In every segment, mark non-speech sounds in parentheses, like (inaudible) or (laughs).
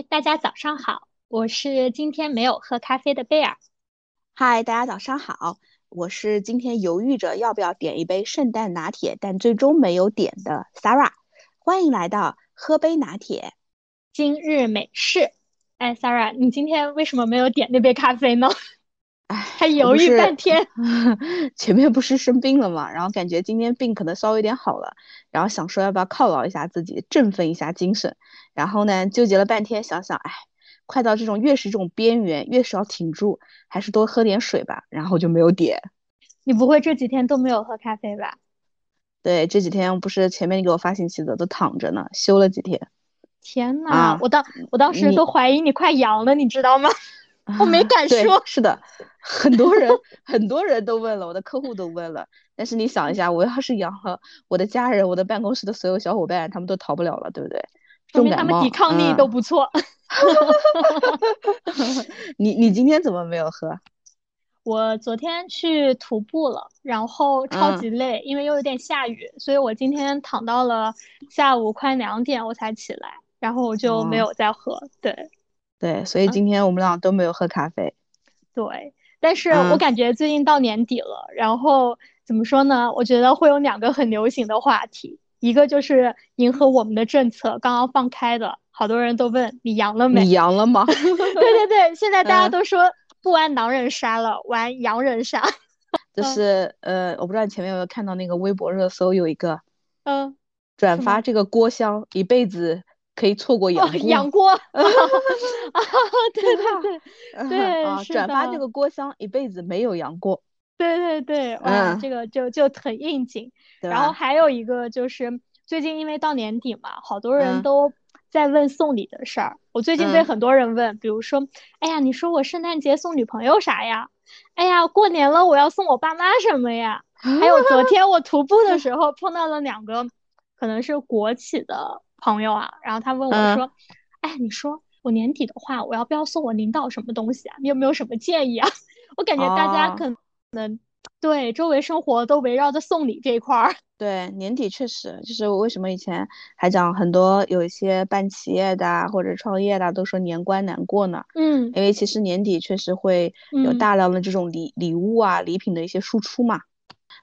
嗨，大家早上好，我是今天没有喝咖啡的贝尔。嗨，大家早上好，我是今天犹豫着要不要点一杯圣诞拿铁，但最终没有点的 Sarah。欢迎来到喝杯拿铁，今日美式。哎，Sarah，你今天为什么没有点那杯咖啡呢？哎，还犹豫半天。(laughs) 前面不是生病了嘛，然后感觉今天病可能稍微有点好了，然后想说要不要犒劳一下自己，振奋一下精神。然后呢，纠结了半天，想想，哎，快到这种越是这种边缘，越是要挺住，还是多喝点水吧。然后就没有点。你不会这几天都没有喝咖啡吧？对，这几天不是前面你给我发信息的，都躺着呢，休了几天。天呐，我当我当时都怀疑你快阳了，你知道吗？我没敢说。是的，很多人很多人都问了，我的客户都问了。但是你想一下，我要是阳了，我的家人、我的办公室的所有小伙伴，他们都逃不了了，对不对？说明他们抵抗力都不错。(laughs) 你你今天怎么没有喝？(laughs) 我昨天去徒步了，然后超级累，因为又有点下雨，所以我今天躺到了下午快两点我才起来，然后我就没有再喝。对。对，所以今天我们俩都没有喝咖啡。对，但是我感觉最近到年底了，然后怎么说呢？我觉得会有两个很流行的话题，一个就是迎合我们的政策刚刚放开的，好多人都问你阳了没？你阳了吗？(laughs) 对对对，现在大家都说不玩狼人杀了，玩洋人杀。(laughs) 就是呃，我不知道你前面有没有看到那个微博热搜有一个，嗯，转发这个郭襄一辈子。可以错过杨杨过，啊，对对对对，啊，转发这个郭襄一辈子没有杨过，对对对，(laughs) 哇，这个就就很应景。然后还有一个就是最近因为到年底嘛，好多人都在问送礼的事儿。我最近被很多人问，比如说，哎呀，你说我圣诞节送女朋友啥呀？哎呀，过年了我要送我爸妈什么呀？还有昨 (laughs) 天我徒步的 (laughs) 时候碰到了两个，可能是国企的。朋友啊，然后他问我说：“哎，你说我年底的话，我要不要送我领导什么东西啊？你有没有什么建议啊？” (laughs) 我感觉大家可能对周围生活都围绕着送礼这一块儿。(laughs) 对，年底确实就是我为什么以前还讲很多有一些办企业的或者创业的都说年关难过呢？嗯，因为其实年底确实会有大量的这种礼礼物啊、礼品的一些输出嘛。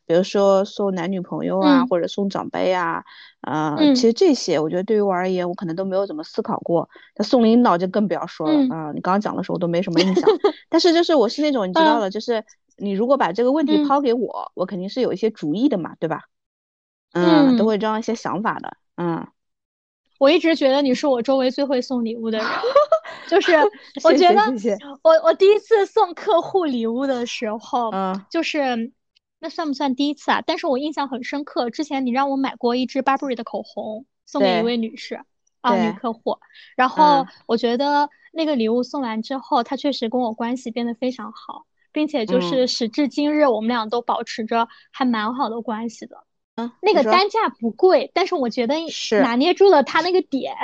比如说送男女朋友啊，或者送长辈啊，呃，其实这些我觉得对于我而言，我可能都没有怎么思考过。那送领导就更不要说了啊！你刚刚讲的时候我都没什么印象。(laughs) 但是就是我是那种你知道了，就是你如果把这个问题抛给我，我肯定是有一些主意的嘛，对吧？嗯，都会这样一些想法的。嗯，(laughs) 我一直觉得你是我周围最会送礼物的人，(laughs) 就是我觉得我我第一次送客户礼物的时候，嗯，就是。那算不算第一次啊？但是我印象很深刻，之前你让我买过一支 Burberry 的口红，送给一位女士啊，女客户。然后我觉得那个礼物送完之后，她确实跟我关系变得非常好，并且就是时至今日，我们俩都保持着还蛮好的关系的。嗯，那个单价不贵，但是我觉得拿捏住了他那个点。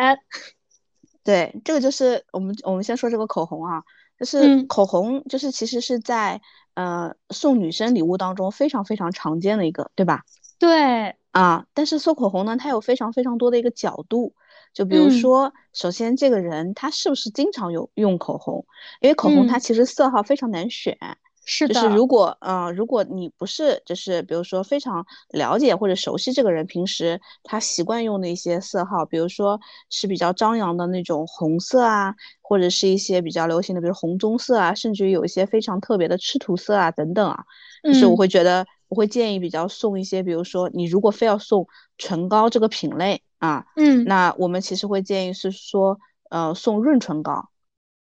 (laughs) 对，这个就是我们我们先说这个口红啊，就是口红，就是其实是在。呃，送女生礼物当中非常非常常见的一个，对吧？对啊，但是送口红呢，它有非常非常多的一个角度，就比如说，首先这个人他是不是经常有用口红？因为口红它其实色号非常难选。是的，就是如果嗯，如果你不是就是比如说非常了解或者熟悉这个人平时他习惯用的一些色号，比如说是比较张扬的那种红色啊，或者是一些比较流行的，比如红棕色啊，甚至于有一些非常特别的赤土色啊等等啊，就是我会觉得我会建议比较送一些，比如说你如果非要送唇膏这个品类啊，嗯，那我们其实会建议是说呃送润唇膏。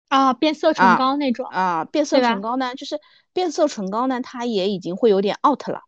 啊，变色唇膏那种啊，变色唇膏呢，就是变色唇膏呢，它也已经会有点 out 了。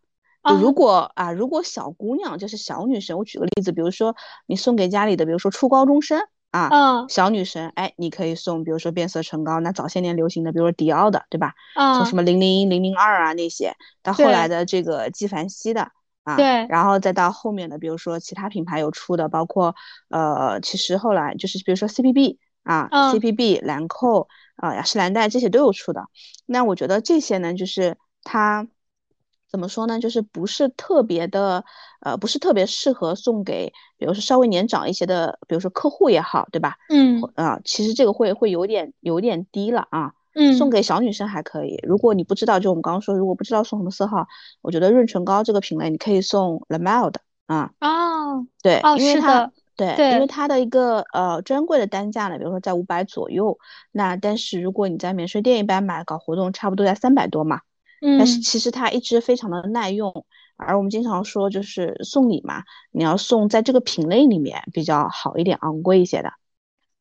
如果啊，如果小姑娘就是小女生，我举个例子，比如说你送给家里的，比如说初高中生啊，小女生，哎，你可以送，比如说变色唇膏，那早些年流行的，比如说迪奥的，对吧？从什么零零一零零二啊那些，到后来的这个纪梵希的啊，对，然后再到后面的，比如说其他品牌有出的，包括呃，其实后来就是比如说 CPB。啊，CPB、兰蔻啊、雅诗兰黛这些都有出的。那我觉得这些呢，就是它怎么说呢？就是不是特别的，呃，不是特别适合送给，比如说稍微年长一些的，比如说客户也好，对吧？嗯啊，其实这个会会有点有点低了啊。嗯，送给小女生还可以。如果你不知道，就我们刚刚说，如果不知道送什么色号，我觉得润唇膏这个品类你可以送 La Mer 的啊。哦，对，哦，因为它对，因为它的一个呃专柜的单价呢，比如说在五百左右。那但是如果你在免税店一般买搞活动，差不多在三百多嘛。嗯，但是其实它一直非常的耐用，而我们经常说就是送礼嘛，你要送在这个品类里面比较好一点，昂贵一些的。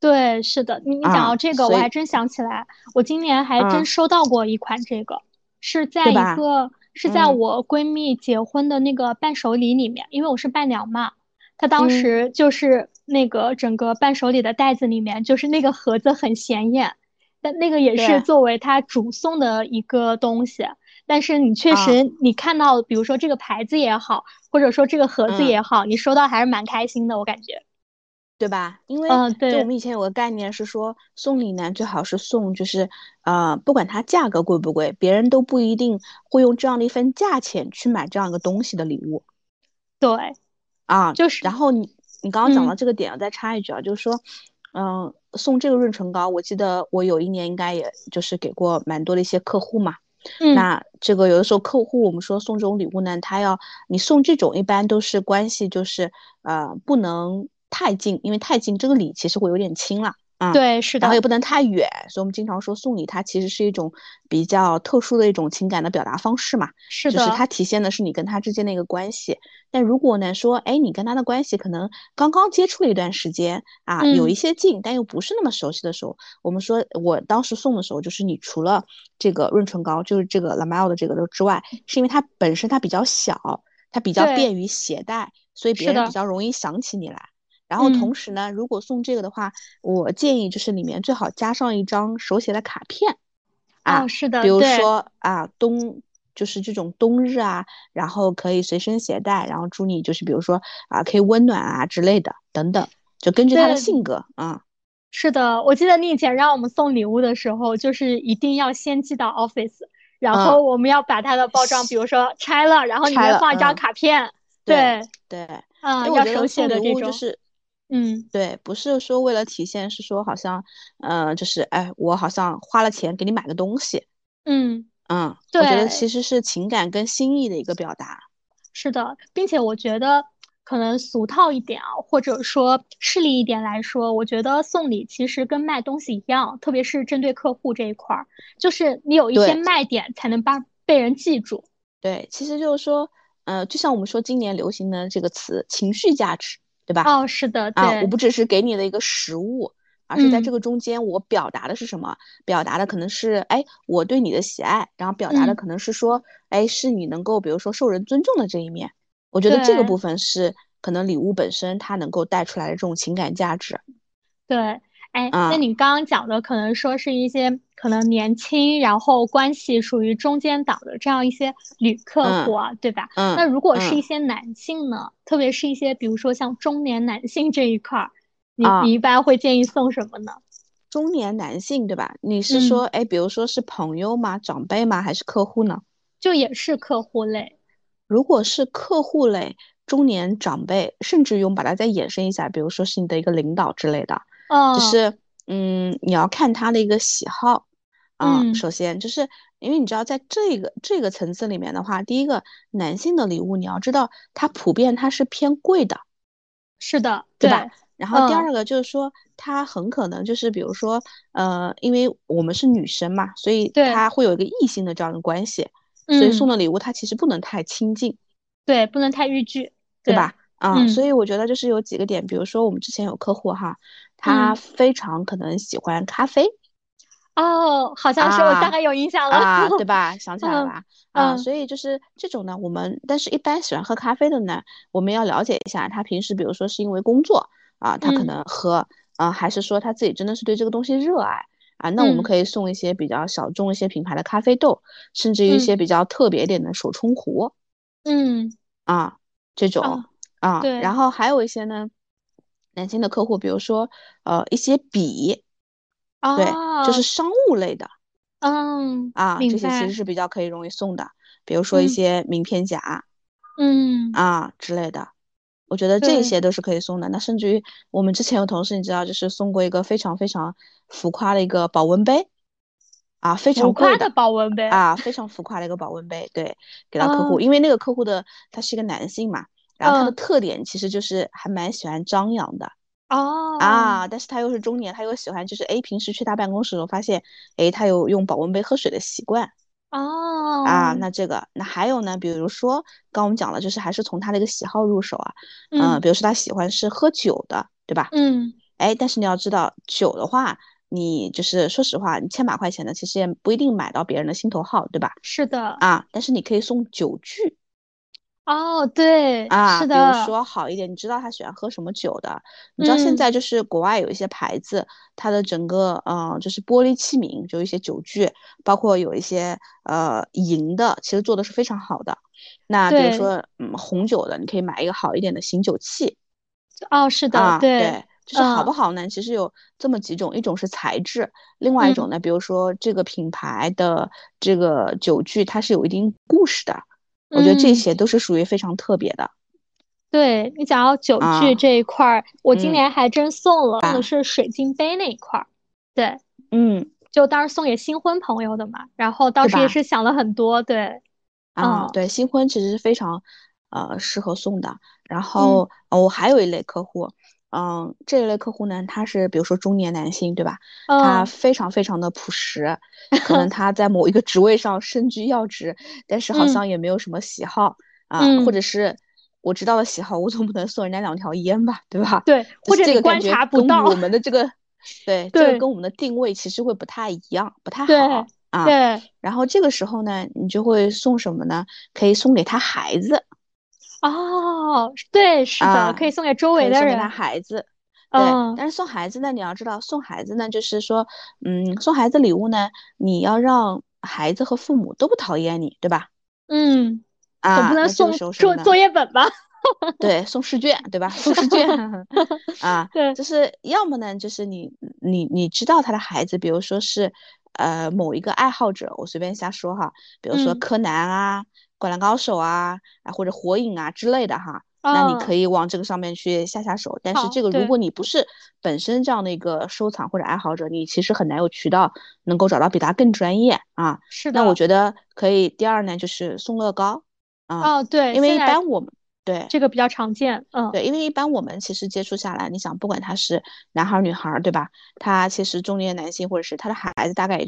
对，是的，你你讲到这个，我还真想起来，我今年还真收到过一款这个，是在一个是在我闺蜜结婚的那个伴手礼里面，因为我是伴娘嘛，她当时就是那个整个伴手礼的袋子里面，就是那个盒子很显眼，但那个也是作为他主送的一个东西。但是你确实，你看到，比如说这个牌子也好，或者说这个盒子也好，你收到还是蛮开心的，我感觉，对吧？因为就我们以前有个概念是说，送礼呢最好是送，就是呃，不管它价格贵不贵，别人都不一定会用这样的一份价钱去买这样一个东西的礼物。对，啊，就是。然后你你刚刚讲到这个点，我再插一句啊，就是说，嗯，送这个润唇膏，我记得我有一年应该也就是给过蛮多的一些客户嘛。那这个有的时候客户我们说送这种礼物呢，他要你送这种一般都是关系就是呃不能太近，因为太近这个礼其实会有点轻了。啊，对，是的，然后也不能太远，所以我们经常说送礼，它其实是一种比较特殊的一种情感的表达方式嘛。是的，就是它体现的是你跟他之间的一个关系。但如果呢说，哎，你跟他的关系可能刚刚接触了一段时间啊，有一些近，但又不是那么熟悉的时候，我们说我当时送的时候，就是你除了这个润唇膏，就是这个 La Mer 的这个的之外，是因为它本身它比较小，它比较便于携带，所以别人比较容易想起你来。然后同时呢，如果送这个的话，我建议就是里面最好加上一张手写的卡片，啊，是的，比如说啊冬就是这种冬日啊，然后可以随身携带，然后祝你就是比如说啊可以温暖啊之类的等等，就根据他的性格啊。是的，我记得你以前让我们送礼物的时候，就是一定要先寄到 office，然后我们要把它的包装，比如说拆了，然后里面放一张卡片，对对，嗯，要手写的这种。嗯，对，不是说为了体现，是说好像，呃，就是哎，我好像花了钱给你买个东西，嗯嗯，我觉得其实是情感跟心意的一个表达。是的，并且我觉得可能俗套一点啊，或者说势利一点来说，我觉得送礼其实跟卖东西一样，特别是针对客户这一块儿，就是你有一些卖点才能把被人记住。对，其实就是说，呃，就像我们说今年流行的这个词“情绪价值”。对吧？哦，是的，啊，我不只是给你的一个实物，而是在这个中间，我表达的是什么？表达的可能是，哎，我对你的喜爱，然后表达的可能是说，哎，是你能够，比如说受人尊重的这一面。我觉得这个部分是可能礼物本身它能够带出来的这种情感价值。对。哎，那你刚刚讲的可能说是一些可能年轻，然后关系属于中间档的这样一些女客户啊，对吧？嗯。那如果是一些男性呢？特别是一些比如说像中年男性这一块儿，你你一般会建议送什么呢？中年男性对吧？你是说哎，比如说是朋友吗？长辈吗？还是客户呢？就也是客户类。如果是客户类，中年长辈，甚至用把它再衍生一下，比如说是你的一个领导之类的。就是，嗯，你要看他的一个喜好啊。首先，就是因为你知道，在这个这个层次里面的话，第一个男性的礼物，你要知道，它普遍它是偏贵的，是的，对吧？然后第二个就是说，他很可能就是，比如说，呃，因为我们是女生嘛，所以他会有一个异性的这样的关系，所以送的礼物他其实不能太亲近，对，不能太逾矩，对吧？啊，所以我觉得就是有几个点，比如说我们之前有客户哈。他非常可能喜欢咖啡，哦，好像是我大概有印象了，啊，对 (laughs) 吧？想起来了吧？啊，所以就是这种呢，我们但是一般喜欢喝咖啡的呢，我们要了解一下他平时，比如说是因为工作啊，他可能喝啊，还是说他自己真的是对这个东西热爱啊？那我们可以送一些比较小众一些品牌的咖啡豆，甚至于一些比较特别点的手冲壶，嗯，啊，这种啊，对，然后还有一些呢。男性的客户，比如说，呃，一些笔，对，就是商务类的，嗯，啊，这些其实是比较可以容易送的。比如说一些名片夹，嗯。啊之类的，我觉得这些都是可以送的。那甚至于我们之前有同事，你知道，就是送过一个非常非常浮夸的一个保温杯，啊，非常贵的保温杯。啊，非常浮夸的一个保温杯，对，给 (laughs) 到客户，因为那个客户的他是一个男性嘛，然后他的特点其实就是还蛮喜欢张扬的。哦啊，但是他又是中年，他又喜欢就是哎，平时去他办公室的时候发现，哎，他有用保温杯喝水的习惯。哦啊，那这个那还有呢，比如说刚我们讲了，就是还是从他的一个喜好入手啊，嗯，比如说他喜欢是喝酒的，对吧？嗯，哎，但是你要知道酒的话，你就是说实话，你千把块钱的其实也不一定买到别人的心头好，对吧？是的啊，但是你可以送酒具。哦，对啊，是的，比如说好一点，你知道他喜欢喝什么酒的？你知道现在就是国外有一些牌子，它的整个嗯，就是玻璃器皿，就一些酒具，包括有一些呃银的，其实做的是非常好的。那比如说嗯红酒的，你可以买一个好一点的醒酒器。哦，是的，对，就是好不好呢？其实有这么几种，一种是材质，另外一种呢，比如说这个品牌的这个酒具，它是有一定故事的。我觉得这些都是属于非常特别的。对你讲到酒具这一块儿，我今年还真送了，送的是水晶杯那一块儿。对，嗯，就当时送给新婚朋友的嘛。然后当时也是想了很多，对，啊，对，新婚其实是非常呃适合送的。然后我还有一类客户。嗯，这一类客户呢，他是比如说中年男性，对吧？他非常非常的朴实，可能 (laughs) 他在某一个职位上身居要职，但是好像也没有什么喜好啊，或者是我知道的喜好，我总不能送人家两条烟吧，对吧？对，或者这个观察不到我们的这个，对，这个跟我们的定位其实会不太一样，不太好啊。对，然后这个时候呢，你就会送什么呢？可以送给他孩子。哦，对，是的，可以送给周围的人。送给他孩子，对。但是送孩子呢，你要知道，送孩子呢，就是说，嗯，送孩子礼物呢，你要让孩子和父母都不讨厌你，对吧？嗯，啊，总不能送作作业本吧？对，送试卷，对吧？送试卷 (laughs) 啊，对，就是要么呢，就是你你你知道他的孩子，比如说是呃某一个爱好者，我随便瞎说哈，比如说柯南啊。灌篮高手啊，啊或者火影啊之类的哈，那你可以往这个上面去下下手。但是这个如果你不是本身这样的一个收藏或者爱好者，你其实很难有渠道能够找到比他更专业啊。是的。那我觉得可以。第二呢，就是送乐高啊。哦，对。因为一般我们对这个比较常见。嗯，对，因为一般我们其实接触下来，你想不管他是男孩女孩，对吧？他其实中年男性或者是他的孩子，大概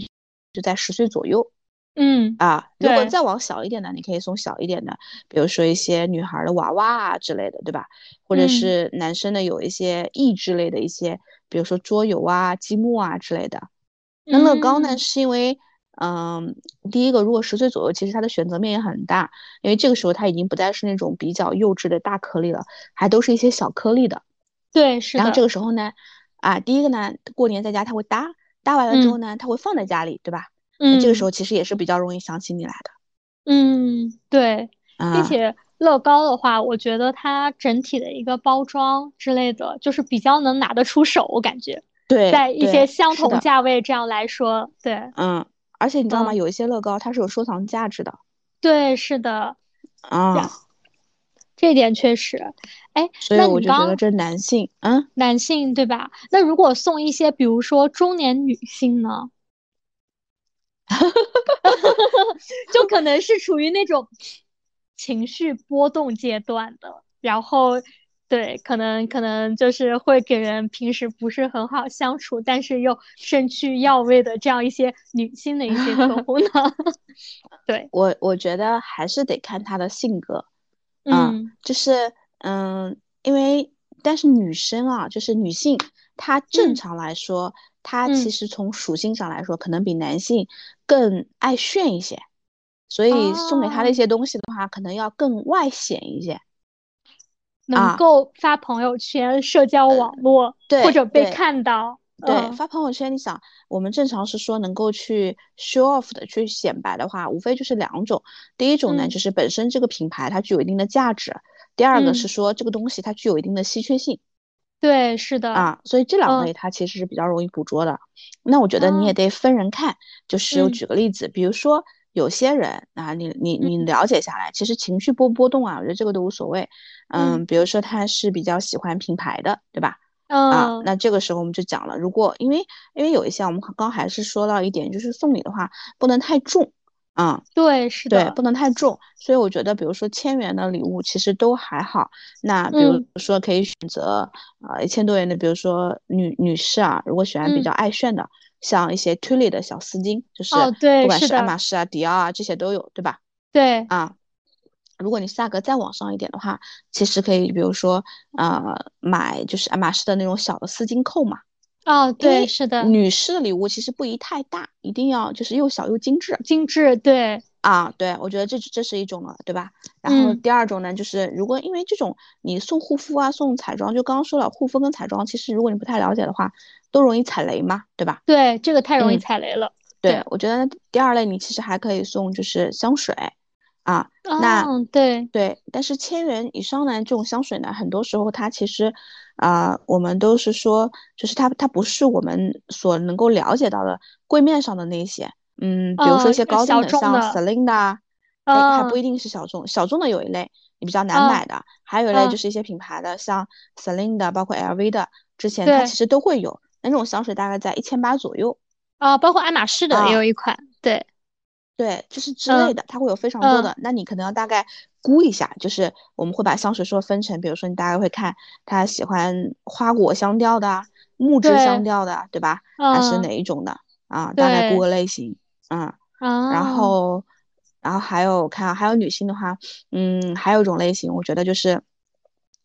就在十岁左右。嗯啊，如果再往小一点的，你可以送小一点的，比如说一些女孩的娃娃啊之类的，对吧？或者是男生的有一些益智类的一些，比如说桌游啊、积木啊之类的。那乐高呢，是因为，嗯，第一个，如果十岁左右，其实它的选择面也很大，因为这个时候它已经不再是那种比较幼稚的大颗粒了，还都是一些小颗粒的。对，是然后这个时候呢，啊，第一个呢，过年在家他会搭，搭完了之后呢，他会放在家里，对吧？嗯，这个时候其实也是比较容易想起你来的。嗯，对，并且乐高的话，我觉得它整体的一个包装之类的，就是比较能拿得出手，我感觉。对，在一些相同价位这样来说，对，嗯，而且你知道吗？有一些乐高它是有收藏价值的。对，是的。啊，这点确实。哎，所以我就觉得这男性，嗯，男性对吧？那如果送一些，比如说中年女性呢？(laughs) 就可能是处于那种情绪波动阶段的，然后对，可能可能就是会给人平时不是很好相处，但是又身居要位的这样一些女性的一些客户呢。(laughs) 对我，我觉得还是得看她的性格，嗯，就是嗯，因为但是女生啊，就是女性，她正常来说。她其实从属性上来说，可能比男性更爱炫一些，所以送给他的一些东西的话，可能要更外显一些，能够发朋友圈、社交网络，对或者被看到。对，发朋友圈，你想，我们正常是说能够去 show off 的，去显摆的话，无非就是两种。第一种呢，就是本身这个品牌它具有一定的价值；第二个是说这个东西它具有一定的稀缺性。对，是的啊，所以这两类它其实是比较容易捕捉的。那我觉得你也得分人看，就是我举个例子，比如说有些人啊，你你你了解下来，其实情绪波波动啊，我觉得这个都无所谓。嗯，比如说他是比较喜欢品牌的，对吧？啊，那这个时候我们就讲了，如果因为因为有一些我们刚还是说到一点，就是送礼的话不能太重。嗯，对，是的，对，不能太重，所以我觉得，比如说千元的礼物其实都还好。那比如说可以选择啊一千多元的，比如说女女士啊，如果喜欢比较爱炫的，像一些 t u l i 的小丝巾，就是不管是爱马仕啊、迪奥啊这些都有，对吧？对啊，如果你价格再往上一点的话，其实可以比如说呃买就是爱马仕的那种小的丝巾扣嘛。哦，对，是的，女士的礼物其实不宜太大，一定要就是又小又精致，精致，对，啊，对，我觉得这这是一种了，对吧？然后第二种呢，就是如果因为这种你送护肤啊，送彩妆，就刚刚说了，护肤跟彩妆，其实如果你不太了解的话，都容易踩雷嘛，对吧？对，这个太容易踩雷了。对，我觉得第二类你其实还可以送就是香水，啊，那对对，但是千元以上呢，这种香水呢，很多时候它其实。啊，我们都是说，就是它，它不是我们所能够了解到的柜面上的那些，嗯，比如说一些高档的，像 Celine 啊，哎，还不一定是小众，小众的有一类你比较难买的，还有一类就是一些品牌的，像 Celine 的，包括 LV 的，之前它其实都会有，那种香水大概在一千八左右，啊，包括爱马仕的也有一款，对。对，就是之类的，它会有非常多的。那你可能要大概估一下，就是我们会把香水说分成，比如说你大概会看他喜欢花果香调的、木质香调的，对吧？还是哪一种的啊？大概估个类型，嗯。然后，然后还有看，还有女性的话，嗯，还有一种类型，我觉得就是，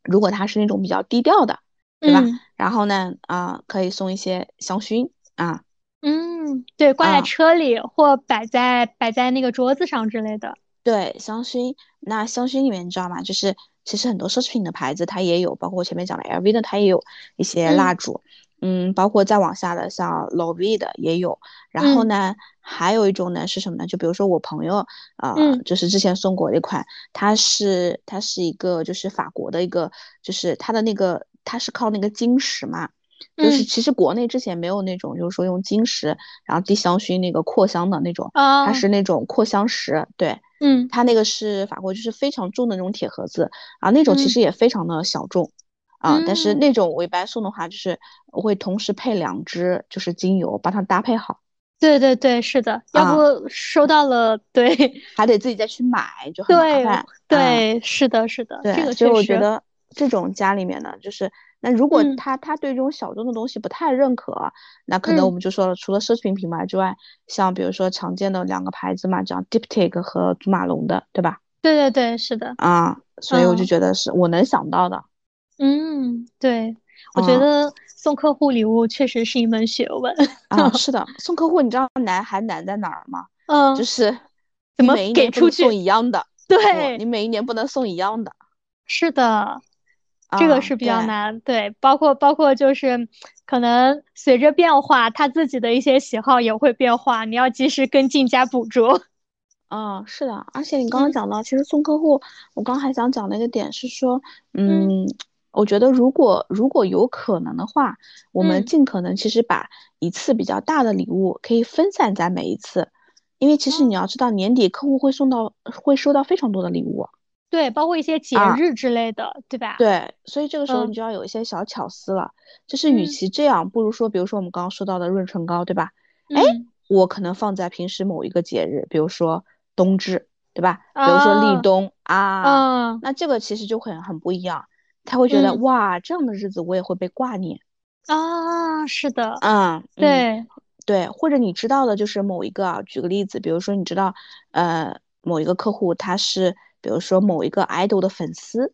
如果她是那种比较低调的，对吧？然后呢，啊，可以送一些香薰啊。嗯，对，挂在车里或摆在摆在那个桌子上之类的。对，香薰，那香薰里面你知道吗？就是其实很多奢侈品的牌子它也有，包括我前面讲的 LV 的，它也有一些蜡烛。嗯，包括再往下的像 LOEWE 的也有。然后呢，还有一种呢是什么呢？就比如说我朋友啊，就是之前送过一款，它是它是一个就是法国的一个，就是它的那个它是靠那个晶石嘛。就是其实国内之前没有那种，就是说用金石然后滴香薰那个扩香的那种，它是那种扩香石，对，嗯，它那个是法国就是非常重的那种铁盒子，啊那种其实也非常的小众，啊，但是那种我一般送的话就是我会同时配两支就是精油，把它搭配好。对对对，是的，要不收到了，对，还得自己再去买，就很麻烦。对，是的，是的，这个所以我觉得这种家里面的就是。那如果他他对这种小众的东西不太认可，那可能我们就说了，除了奢侈品品牌之外，像比如说常见的两个牌子嘛，这样 Diptyque 和祖马龙的，对吧？对对对，是的。啊，所以我就觉得是我能想到的。嗯，对，我觉得送客户礼物确实是一门学问。啊，是的，(laughs) 送客户你知道难还难在哪儿吗？嗯，就是怎么给出去送一样的？对，你每一年不能送一样的。是的。这个是比较难，对，包括包括就是可能随着变化，他自己的一些喜好也会变化，你要及时跟进加捕捉。嗯，(laughs) 是的，而且你刚刚讲到，其实送客户，我刚还想讲的一个点是说，嗯，我觉得如果如果有可能的话，我们尽可能其实把一次比较大的礼物可以分散在每一次，因为其实你要知道，年底客户会送到会收到非常多的礼物。对，包括一些节日之类的，对吧？对，所以这个时候你就要有一些小巧思了。就是与其这样，不如说，比如说我们刚刚说到的润唇膏，对吧？哎，我可能放在平时某一个节日，比如说冬至，对吧？比如说立冬啊，那这个其实就很很不一样。他会觉得哇，这样的日子我也会被挂念啊。是的，嗯，对对，或者你知道的就是某一个，啊，举个例子，比如说你知道，呃，某一个客户他是。比如说某一个 idol 的粉丝，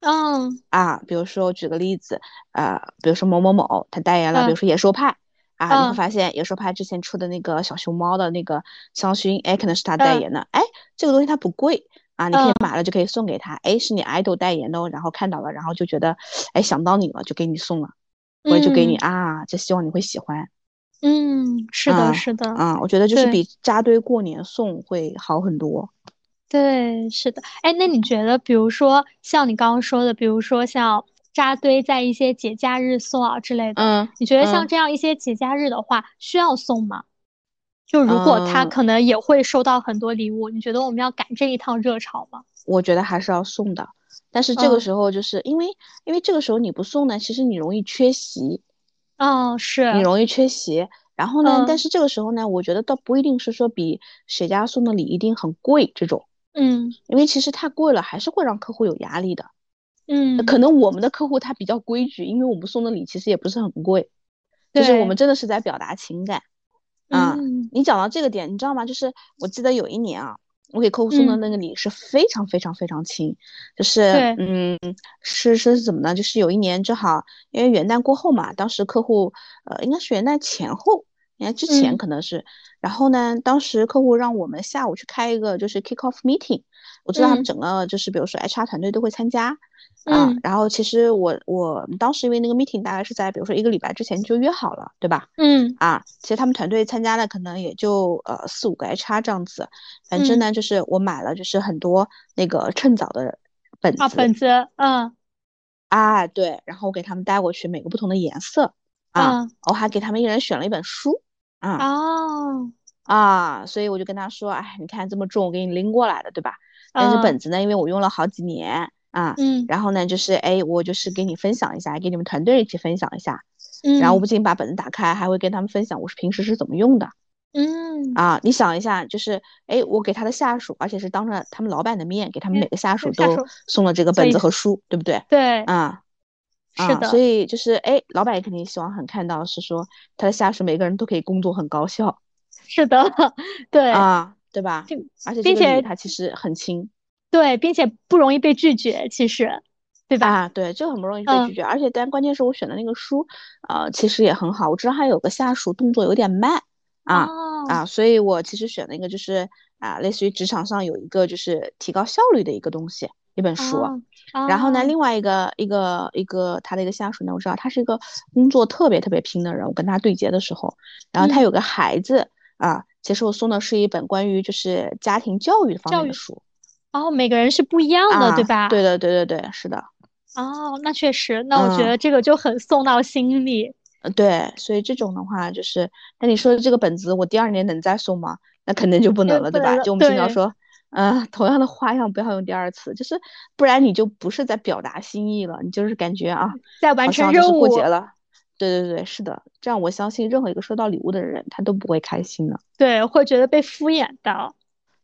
嗯。啊，比如说举个例子，呃，比如说某某某他代言了，比如说野兽派啊，你会发现野兽派之前出的那个小熊猫的那个香薰，哎，可能是他代言的，哎，这个东西它不贵啊，你可以买了就可以送给他，哎，是你 idol 代言的，然后看到了，然后就觉得，哎，想到你了，就给你送了，我就给你啊，就希望你会喜欢，嗯，是的，是的，啊，我觉得就是比扎堆过年送会好很多。对，是的，哎，那你觉得，比如说像你刚刚说的，比如说像扎堆在一些节假日送啊之类的，嗯，你觉得像这样一些节假日的话，需要送吗？就如果他可能也会收到很多礼物，你觉得我们要赶这一趟热潮吗？我觉得还是要送的，但是这个时候就是因为因为这个时候你不送呢，其实你容易缺席。嗯，是你容易缺席。然后呢，但是这个时候呢，我觉得倒不一定是说比谁家送的礼一定很贵这种。嗯，因为其实太贵了，还是会让客户有压力的。嗯，可能我们的客户他比较规矩，因为我们送的礼其实也不是很贵，就是我们真的是在表达情感。啊，你讲到这个点，你知道吗？就是我记得有一年啊，我给客户送的那个礼是非常非常非常轻，就是嗯，是是怎么呢？就是有一年正好因为元旦过后嘛，当时客户呃应该是元旦前后。你看之前可能是，然后呢，当时客户让我们下午去开一个就是 kick off meeting，我知道他们整个就是比如说 HR 团队都会参加，啊，然后其实我我当时因为那个 meeting 大概是在比如说一个礼拜之前就约好了，对吧？嗯，啊，其实他们团队参加的可能也就呃四五个 HR 这样子，反正呢就是我买了就是很多那个趁早的本子，啊本子，嗯，啊对，然后我给他们带过去每个不同的颜色，啊，我还给他们一人选了一本书。啊哦。啊，所以我就跟他说，哎，你看这么重，我给你拎过来的，对吧？但是本子呢，因为我用了好几年啊，嗯，然后呢，就是哎，我就是给你分享一下，给你们团队一起分享一下，嗯，然后我不仅把本子打开，还会跟他们分享我是平时是怎么用的，嗯。啊，你想一下，就是哎，我给他的下属，而且是当着他们老板的面，给他们每个下属都送了这个本子和书，对不对？对，啊。是的，所以就是哎，老板也肯定希望很看到是说他的下属每个人都可以工作很高效。(laughs) 是的，(laughs) 对啊，对吧？而且并且他其实很轻，对，并且不容易被拒绝，其实，对吧？啊，对，这个很不容易被拒绝，而且但关键是我选的那个书，呃，其实也很好。我知道他有个下属动作有点慢啊啊，所以我其实选了一个就是啊，类似于职场上有一个就是提高效率的一个东西。一本书，然后呢，另外一个一个一个他的一个下属呢，我知道他是一个工作特别特别拼的人。我跟他对接的时候，然后他有个孩子啊，其实我送的是一本关于就是家庭教育方面的书。哦，每个人是不一样的，对吧？对的，对对对，是的。哦，那确实，那我觉得这个就很送到心里。呃，对，所以这种的话就是，那你说的这个本子，我第二年能再送吗？那肯定就不能了，对吧？就我们经常说。嗯，同样的花样不要用第二次，就是不然你就不是在表达心意了，你就是感觉啊，在完成任务过节了。对对对，是的，这样我相信任何一个收到礼物的人，他都不会开心的。对，会觉得被敷衍到。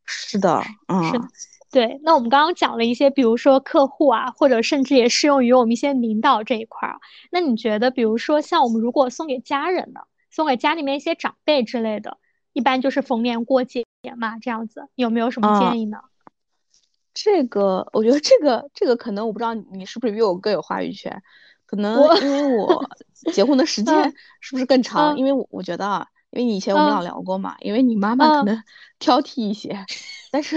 是的，嗯，是的，对。那我们刚刚讲了一些，比如说客户啊，或者甚至也适用于我们一些领导这一块儿。那你觉得，比如说像我们如果送给家人的，送给家里面一些长辈之类的。一般就是逢年过节嘛，这样子有没有什么建议呢？这个我觉得这个这个可能我不知道你是不是比我更有话语权，可能因为我结婚的时间是不是更长？因为我我觉得啊，因为你以前我们俩聊过嘛，因为你妈妈可能 (laughs) 挑剔一些，但是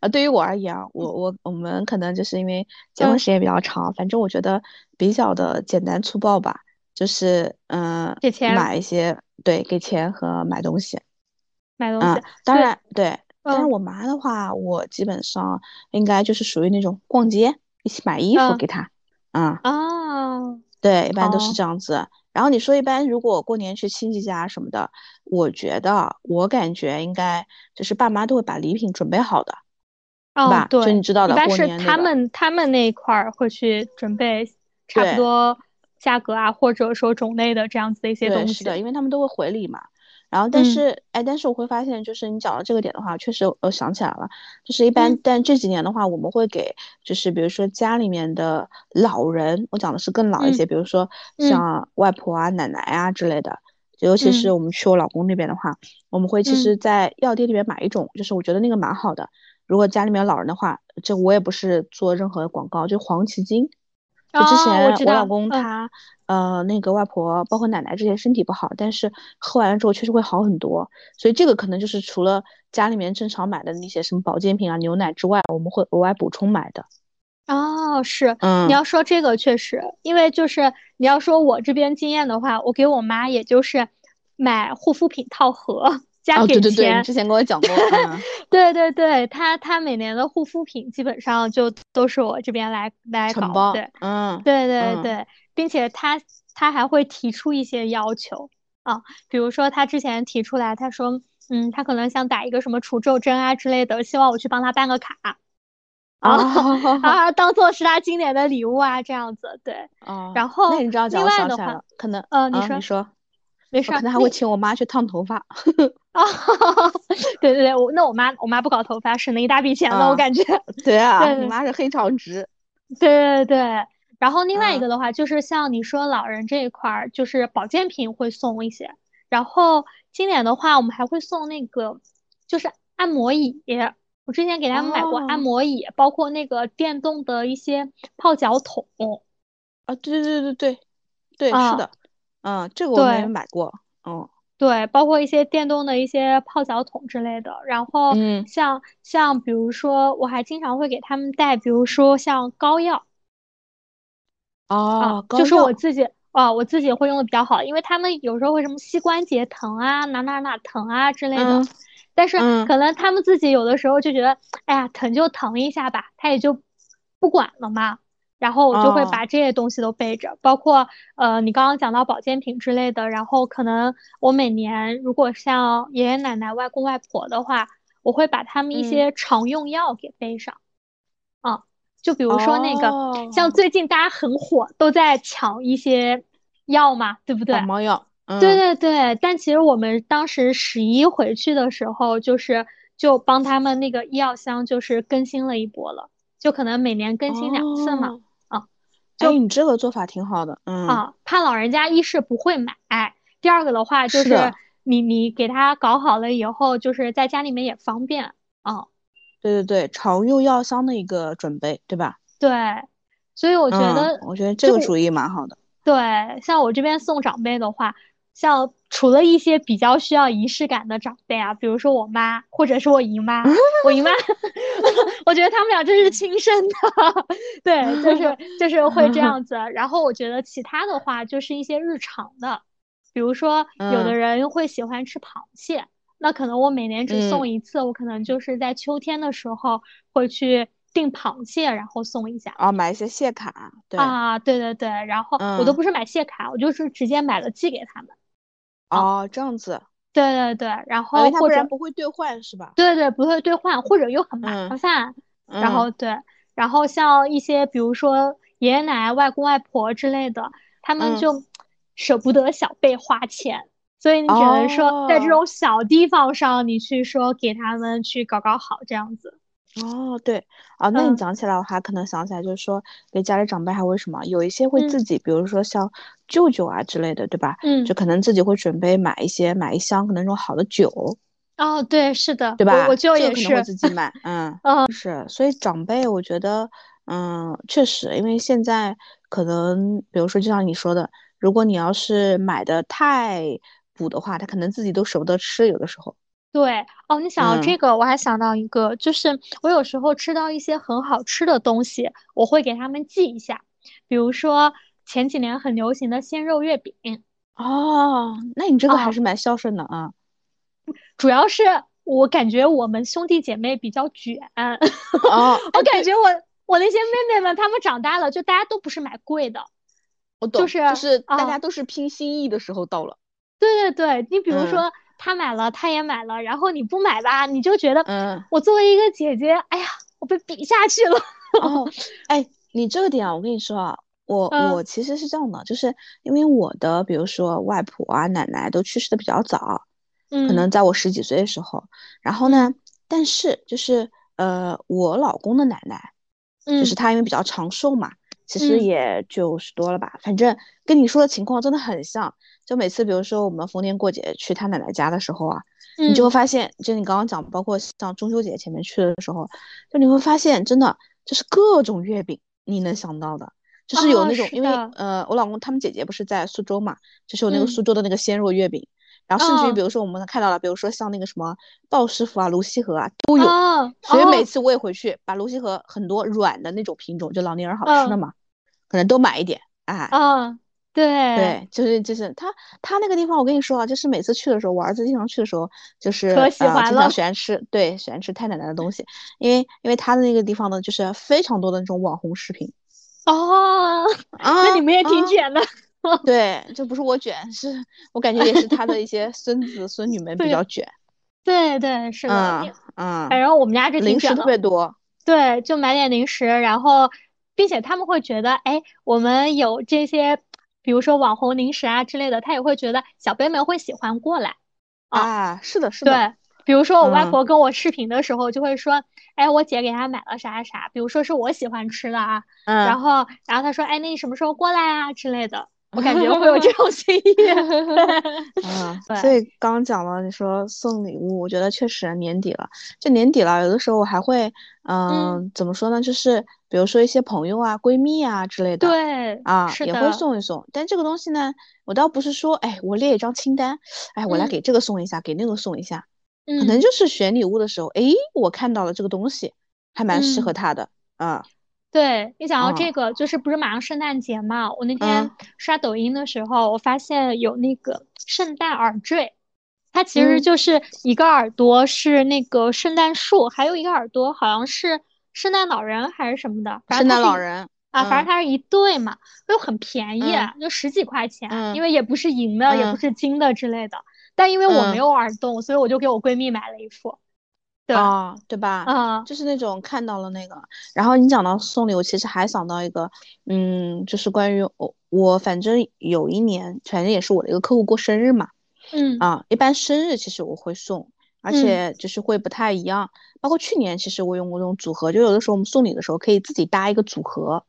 啊，对于我而言啊，我我我们可能就是因为结婚时间比较长，反正我觉得比较的简单粗暴吧。就是嗯，买一些，对，给钱和买东西，买东西。当然对，但是我妈的话，我基本上应该就是属于那种逛街一起买衣服给她，啊啊，对，一般都是这样子。然后你说一般如果过年去亲戚家什么的，我觉得我感觉应该就是爸妈都会把礼品准备好的，对吧？就你知道的，一般是他们他们那一块儿会去准备差不多。价格啊，或者说种类的这样子的一些东西，是的，因为他们都会回礼嘛。然后，但是，哎，但是我会发现，就是你讲到这个点的话，确实我想起来了，就是一般，但这几年的话，我们会给，就是比如说家里面的老人，我讲的是更老一些，比如说像外婆啊、奶奶啊之类的，就尤其是我们去我老公那边的话，我们会其实，在药店里面买一种，就是我觉得那个蛮好的。如果家里面老人的话，这我也不是做任何广告，就黄芪精。就之前我老公他，呃，那个外婆包括奶奶这些身体不好，但是喝完了之后确实会好很多，所以这个可能就是除了家里面正常买的那些什么保健品啊、牛奶之外，我们会额外补充买的。哦，是，嗯，你要说这个确实，因为就是你要说我这边经验的话，我给我妈也就是买护肤品套盒。加给钱，对对对，之前跟我讲过。(laughs) 对对对，他他每年的护肤品基本上就都是我这边来来搞，对，嗯，对对对，并且他他还会提出一些要求，啊，比如说他之前提出来，他说，嗯，他可能想打一个什么除皱针啊之类的，希望我去帮他办个卡，(laughs) 啊啊，当做是他今年的礼物啊，这样子，对，哦，然后那你知道另外的话，可能，嗯，你说，你说，没事，可能还会请我妈去烫头发，啊，(laughs) 对对对，我那我妈我妈不搞头发，省了一大笔钱了，我感觉，对啊，你妈是黑长直，对对对。然后另外一个的话，就是像你说老人这一块儿，就是保健品会送一些。然后今年的话，我们还会送那个，就是按摩椅。我之前给他们买过按摩椅，包括那个电动的一些泡脚桶。啊，对对对对对，对，是的，嗯，这个我没买过。嗯，对，包括一些电动的一些泡脚桶之类的。然后，像像比如说，我还经常会给他们带，比如说像膏药。哦，就是我自己啊，我自己会用的比较好，因为他们有时候会什么膝关节疼啊，哪哪哪疼啊之类的，但是可能他们自己有的时候就觉得，哎呀，疼就疼一下吧，他也就不管了嘛。然后我就会把这些东西都备着，包括呃，你刚刚讲到保健品之类的，然后可能我每年如果像爷爷奶奶、外公外婆的话，我会把他们一些常用药给备上。啊就比如说那个，像最近大家很火，都在抢一些药嘛，对不对？感冒药。对对对，但其实我们当时十一回去的时候，就是就帮他们那个医药箱就是更新了一波了，就可能每年更新两次嘛。啊，就你这个做法挺好的。嗯。啊，怕老人家一是不会买，第二个的话就是你你给他搞好了以后，就是在家里面也方便啊。对对对，常用药箱的一个准备，对吧？对，所以我觉得，我觉得这个主意蛮好的。对，像我这边送长辈的话，像除了一些比较需要仪式感的长辈啊，比如说我妈或者是我姨妈，我姨妈，(laughs) 我觉得他们俩真是亲生的。(laughs) 对，就是就是会这样子。然后我觉得其他的话，就是一些日常的，比如说有的人会喜欢吃螃蟹。那可能我每年只送一次，我可能就是在秋天的时候会去订螃蟹，然后送一下。哦，买一些蟹卡。对啊，对对对，然后我都不是买蟹卡，我就是直接买了寄给他们。哦，这样子。对对对，然后或者不会兑换是吧？对对，不会兑换，或者又很麻烦。然后对，然后像一些比如说爷爷奶奶、外公外婆之类的，他们就舍不得小辈花钱。所以你只能说，在这种小地方上，你去说给他们去搞搞好这样子。哦，对啊，那你讲起来，我还可能想起来，就是说给家里长辈还会什么？有一些会自己，比如说像舅舅啊之类的，对吧？嗯，就可能自己会准备买一些，买一箱可能那种好的酒。哦，对，是的，对吧？我舅也是，可能会自己买。嗯嗯，是，所以长辈，我觉得，嗯，确实，因为现在可能，比如说就像你说的，如果你要是买的太。补的话，他可能自己都舍不得吃，有的时候。对哦，你想到这个，我还想到一个，就是我有时候吃到一些很好吃的东西，我会给他们寄一下。比如说前几年很流行的鲜肉月饼。哦，那你这个还是蛮孝顺的啊。(laughs) 主要是我感觉我们兄弟姐妹比较卷。哦，(laughs) 我感觉我我那些妹妹们，她们长大了，就大家都不是买贵的。我懂，就是就是大家都是拼心意的时候到了。对对对，你比如说他买了，他也买了，然后你不买吧，你就觉得，嗯，我作为一个姐姐，哎呀，我被比下去了。哦，(laughs) 哎，你这个点啊，我跟你说啊，我我其实是这样的，就是因为我的，比如说外婆啊、奶奶都去世的比较早，嗯，可能在我十几岁的时候，然后呢，但是就是呃，我老公的奶奶，嗯，就是她因为比较长寿嘛，其实也九十多了吧，反正跟你说的情况真的很像。就每次，比如说我们逢年过节去他奶奶家的时候啊，你就会发现，就你刚刚讲，包括像中秋节前面去的时候，就你会发现，真的就是各种月饼，你能想到的，就是有那种，因为呃，我老公他们姐姐不是在苏州嘛，就是有那个苏州的那个鲜肉月饼，然后甚至于比如说我们看到了，比如说像那个什么鲍师傅啊、卢溪河啊都有，所以每次我也回去把卢溪河很多软的那种品种，就老年人好吃的嘛，可能都买一点，哎。对对，就是就是他他那个地方，我跟你说啊，就是每次去的时候，我儿子经常去的时候，就是可喜欢了，喜欢吃，对，喜欢吃太奶奶的东西，因为因为他的那个地方呢，就是非常多的那种网红视频。哦，啊那你们也挺卷的。对，这不是我卷，是我感觉也是他的一些孙子孙女们比较卷。对对是的，嗯嗯。反正我们家这零食特别多。对，就买点零食，然后并且他们会觉得，哎，我们有这些，比如说网红零食啊之类的，他也会觉得小辈们会喜欢过来。啊，是的，是的。对，比如说我外婆跟我视频的时候，就会说，哎，我姐给她买了啥啥，比如说是我喜欢吃的啊，然后然后她说，哎，那你什么时候过来啊之类的。我感觉会有这种心意，(laughs) 嗯，所以刚讲了，你说送礼物，我觉得确实年底了，就年底了，有的时候我还会，嗯，怎么说呢？就是比如说一些朋友啊、闺蜜啊之类的，对，啊，也会送一送。但这个东西呢，我倒不是说，哎，我列一张清单，哎，我来给这个送一下，给那个送一下，可能就是选礼物的时候，哎，我看到了这个东西，还蛮适合他的，啊。对你讲到这个，就是不是马上圣诞节嘛？我那天刷抖音的时候，我发现有那个圣诞耳坠，它其实就是一个耳朵是那个圣诞树，还有一个耳朵好像是圣诞老人还是什么的。圣诞老人啊，反正它是一对嘛，又很便宜，就十几块钱，因为也不是银的，也不是金的之类的。但因为我没有耳洞，所以我就给我闺蜜买了一副。啊，对吧？啊，就是那种看到了那个，然后你讲到送礼，我其实还想到一个，嗯，就是关于我，我反正有一年，反正也是我的一个客户过生日嘛，嗯啊，一般生日其实我会送，而且就是会不太一样，包括去年其实我用过这种组合，就有的时候我们送礼的时候可以自己搭一个组合，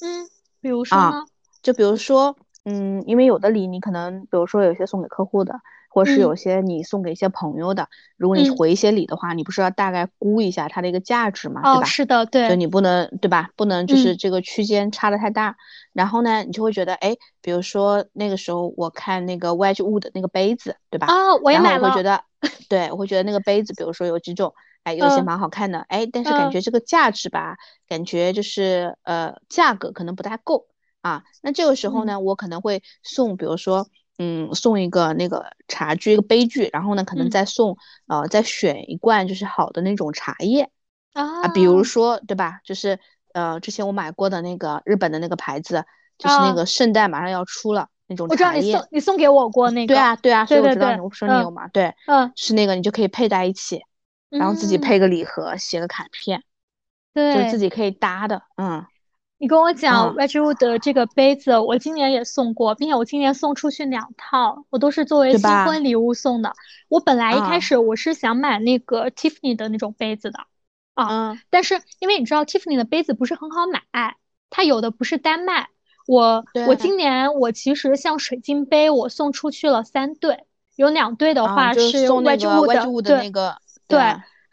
嗯，比如说呢，就比如说，嗯，因为有的礼你可能，比如说有些送给客户的。或是有些你送给一些朋友的，如果你回一些礼的话，你不是要大概估一下它的一个价值嘛，对吧？是的，对。就你不能，对吧？不能就是这个区间差的太大。然后呢，你就会觉得，哎，比如说那个时候我看那个 Wedgwood 那个杯子，对吧？啊，我也买了。我会觉得，(laughs) 对，我会觉得那个杯子，比如说有几种，哎，有些蛮好看的，哎，但是感觉这个价值吧，感觉就是呃，价格可能不太够啊。那这个时候呢，我可能会送，比如说。嗯，送一个那个茶具，一个杯具，然后呢，可能再送呃，再选一罐就是好的那种茶叶啊，比如说对吧？就是呃，之前我买过的那个日本的那个牌子，就是那个圣诞马上要出了那种茶叶。我知道你送你送给我过那个。对啊对啊，所以我知道你，我说你有嘛？对，嗯，是那个你就可以配在一起，然后自己配个礼盒，写个卡片，对，就自己可以搭的，嗯。你跟我讲 Wedgwood 的这个杯子，我今年也送过，并且我今年送出去两套，我都是作为新婚礼物送的。我本来一开始我是想买那个 Tiffany 的那种杯子的，啊，但是因为你知道 Tiffany 的杯子不是很好买，它有的不是单卖。我我今年我其实像水晶杯，我送出去了三对，有两对的话是 Wedgwood 的那个，对。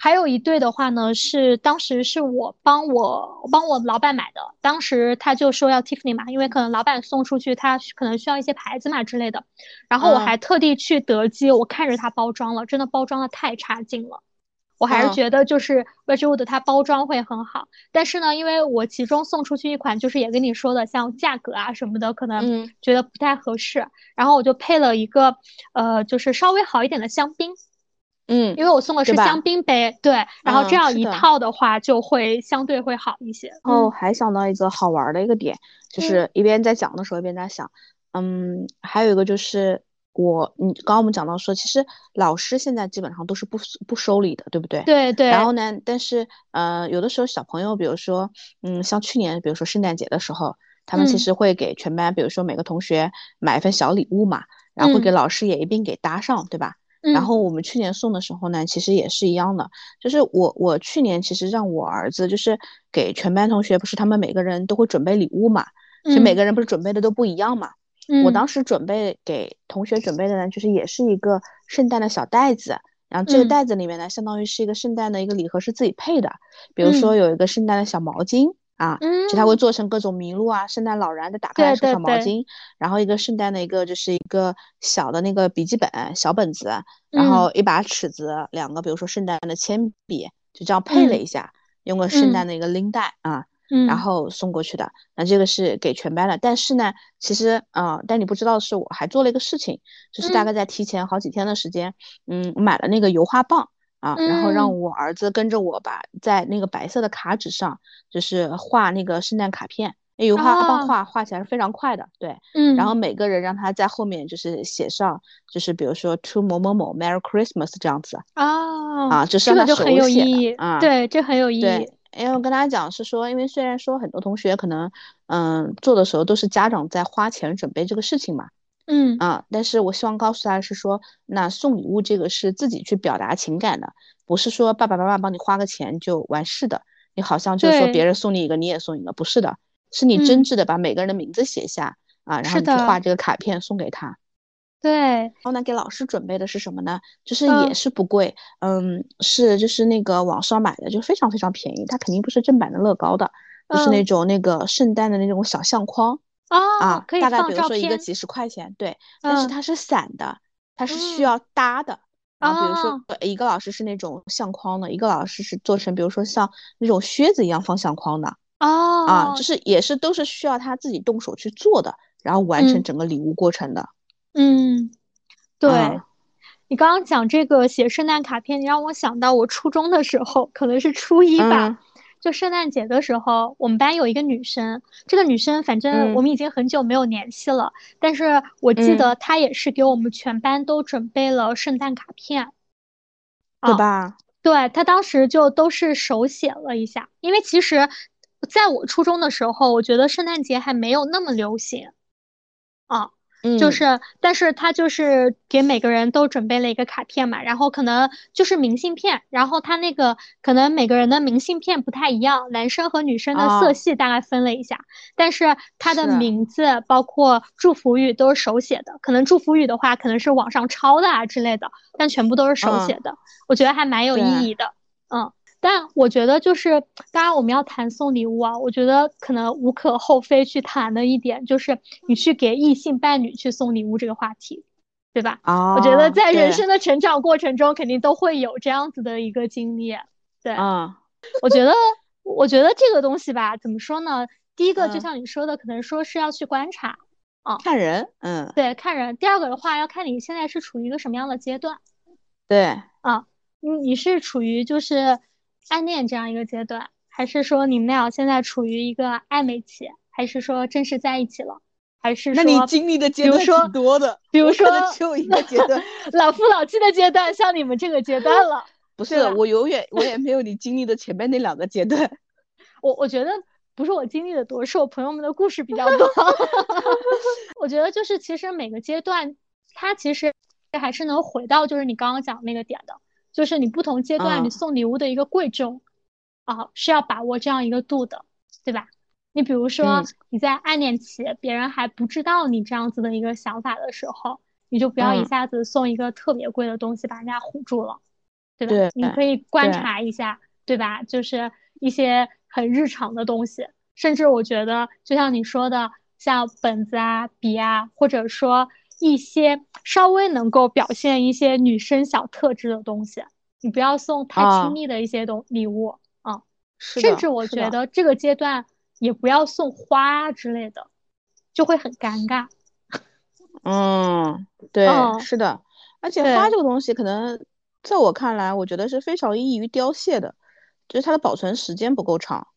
还有一对的话呢，是当时是我帮我帮我老板买的，当时他就说要 Tiffany 嘛，因为可能老板送出去，他可能需要一些牌子嘛之类的。然后我还特地去德基，我看着它包装了，真的包装的太差劲了。我还是觉得就是 Wedgwood 它包装会很好，但是呢，因为我其中送出去一款，就是也跟你说的，像价格啊什么的，可能觉得不太合适，然后我就配了一个呃，就是稍微好一点的香槟。嗯，因为我送的是香槟杯，对，然后这样一套的话就会相对会好一些。哦，还想到一个好玩的一个点，就是一边在讲的时候一边在想，嗯，还有一个就是我，你刚刚我们讲到说，其实老师现在基本上都是不不收礼的，对不对？对对。然后呢，但是呃，有的时候小朋友，比如说，嗯，像去年，比如说圣诞节的时候，他们其实会给全班，比如说每个同学买一份小礼物嘛，然后会给老师也一并给搭上，对吧？然后我们去年送的时候呢，其实也是一样的，就是我我去年其实让我儿子就是给全班同学，不是他们每个人都会准备礼物嘛，其实每个人不是准备的都不一样嘛。我当时准备给同学准备的呢，就是也是一个圣诞的小袋子，然后这个袋子里面呢，相当于是一个圣诞的一个礼盒，是自己配的，比如说有一个圣诞的小毛巾。啊，就他会做成各种麋鹿啊，圣诞老人的打开是小毛巾，然后一个圣诞的一个就是一个小的那个笔记本小本子，然后一把尺子，两个比如说圣诞的铅笔，就这样配了一下，用个圣诞的一个拎袋啊，然后送过去的。那这个是给全班的，但是呢，其实啊，但你不知道的是，我还做了一个事情，就是大概在提前好几天的时间，嗯，买了那个油画棒。啊，然后让我儿子跟着我吧，在那个白色的卡纸上，就是画那个圣诞卡片，油画画画画起来是非常快的，对，嗯，然后每个人让他在后面就是写上，就是比如说 To 某某某 Merry Christmas 这样子啊啊，这个就很有意义啊，对，这很有。意。义。因为我跟大家讲是说，因为虽然说很多同学可能嗯做的时候都是家长在花钱准备这个事情嘛，嗯啊，但是我希望告诉他是说，那送礼物这个是自己去表达情感的，不是说爸爸妈妈帮你花个钱就完事的，你好像就是说别人送你一个你也送一个，不是的。是你真挚的把每个人的名字写下啊，然后你去画这个卡片送给他。对，然后呢，给老师准备的是什么呢？就是也是不贵，嗯，是就是那个网上买的，就非常非常便宜。它肯定不是正版的乐高的，就是那种那个圣诞的那种小相框啊，可以大概比如说一个几十块钱，对，但是它是散的，它是需要搭的。然后比如说一个老师是那种相框的，一个老师是做成比如说像那种靴子一样放相框的。哦啊，就是也是都是需要他自己动手去做的，然后完成整个礼物过程的。嗯，对，你刚刚讲这个写圣诞卡片，你让我想到我初中的时候，可能是初一吧，就圣诞节的时候，我们班有一个女生，这个女生反正我们已经很久没有联系了，但是我记得她也是给我们全班都准备了圣诞卡片，对吧？对，她当时就都是手写了一下，因为其实。在我初中的时候，我觉得圣诞节还没有那么流行，啊，就是，但是他就是给每个人都准备了一个卡片嘛，然后可能就是明信片，然后他那个可能每个人的明信片不太一样，男生和女生的色系大概分了一下，但是他的名字包括祝福语都是手写的，可能祝福语的话可能是网上抄的啊之类的，但全部都是手写的，我觉得还蛮有意义的，嗯。但我觉得就是，当然我们要谈送礼物啊，我觉得可能无可厚非去谈的一点就是，你去给异性伴侣去送礼物这个话题，对吧？啊，我觉得在人生的成长过程中，肯定都会有这样子的一个经历。对，啊，我觉得，我觉得这个东西吧，怎么说呢？第一个就像你说的，可能说是要去观察，啊，看人，嗯，对，看人。第二个的话，要看你现在是处于一个什么样的阶段。对，啊，你你是处于就是。暗恋这样一个阶段，还是说你们俩现在处于一个暧昧期，还是说正式在一起了，还是说？那你经历的阶段挺多的，比如说只有一个阶段，(laughs) 老夫老妻的阶段，像你们这个阶段了。(laughs) 不是，我永远我也没有你经历的前面那两个阶段。(laughs) 我我觉得不是我经历的多，是我朋友们的故事比较多。我觉得就是其实每个阶段，它其实还是能回到就是你刚刚讲那个点的。就是你不同阶段你送礼物的一个贵重，啊，是要把握这样一个度的，对吧？你比如说你在暗恋期，别人还不知道你这样子的一个想法的时候，你就不要一下子送一个特别贵的东西把人家唬住了，对吧？你可以观察一下，对吧？就是一些很日常的东西，甚至我觉得就像你说的，像本子啊、笔啊，或者说。一些稍微能够表现一些女生小特质的东西，你不要送太亲密的一些东礼物啊。甚至我觉得这个阶段也不要送花之类的，就会很尴尬。(laughs) 嗯，对，是的。而且花这个东西，可能在我看来，我觉得是非常易于凋谢的，就是它的保存时间不够长。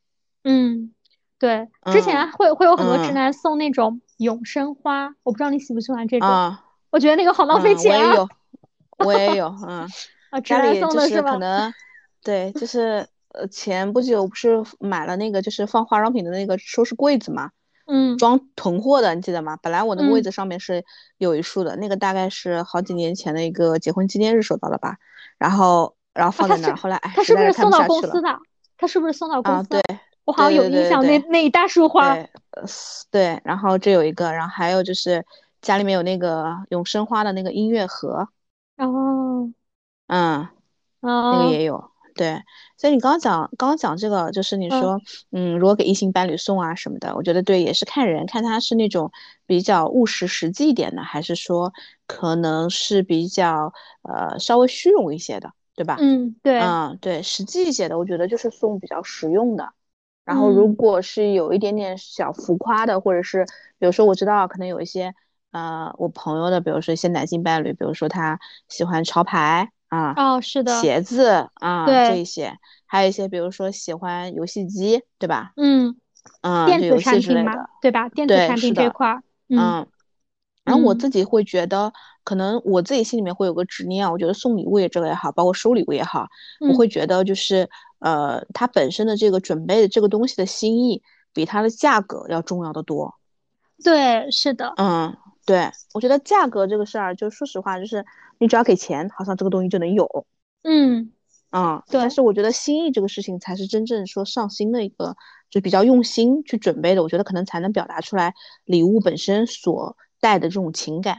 嗯。对，之前会会有很多直男送那种永生花，我不知道你喜不喜欢这种。啊，我觉得那个好浪费钱。我也有，(laughs) 我也有，嗯。(laughs) 啊，家里送的是可能，(laughs) 对，就是呃，前不久不是买了那个就是放化妆品的那个收拾柜子嘛，嗯，装囤货的，你记得吗？本来我那个柜子上面是有一束的，那个大概是好几年前的一个结婚纪念日收到的吧，然后然后放在那儿，后来哎，他是不是送到公司的？他是不是送到公司？对。我好像有印象，那那一大束花。对，对，然后这有一个，然后还有就是家里面有那个永生花的那个音乐盒。哦，嗯，那个也有。对，所以你刚刚讲，刚刚讲这个，就是你说，嗯，如果给异性伴侣送啊什么的，我觉得对，也是看人，看他是那种比较务实实际一点的，还是说可能是比较呃稍微虚荣一些的，对吧？嗯，对，嗯，对，实际一些的，我觉得就是送比较实用的。然后，如果是有一点点小浮夸的，或者是比如说我知道可能有一些呃我朋友的，比如说一些男性伴侣，比如说他喜欢潮牌啊，哦是的，鞋子啊，对这一些，还有一些比如说喜欢游戏机，对吧？嗯，嗯，电子产品嘛，对吧？电子产品这块儿，嗯。然后我自己会觉得，可能我自己心里面会有个执念啊，我觉得送礼物也这个也好，包括收礼物也好，我会觉得就是，呃，它本身的这个准备的这个东西的心意，比它的价格要重要的多。对，是的。嗯，对，我觉得价格这个事儿，就说实话，就是你只要给钱，好像这个东西就能有。嗯，啊，对。但是我觉得心意这个事情才是真正说上心的一个，就比较用心去准备的，我觉得可能才能表达出来礼物本身所。带的这种情感，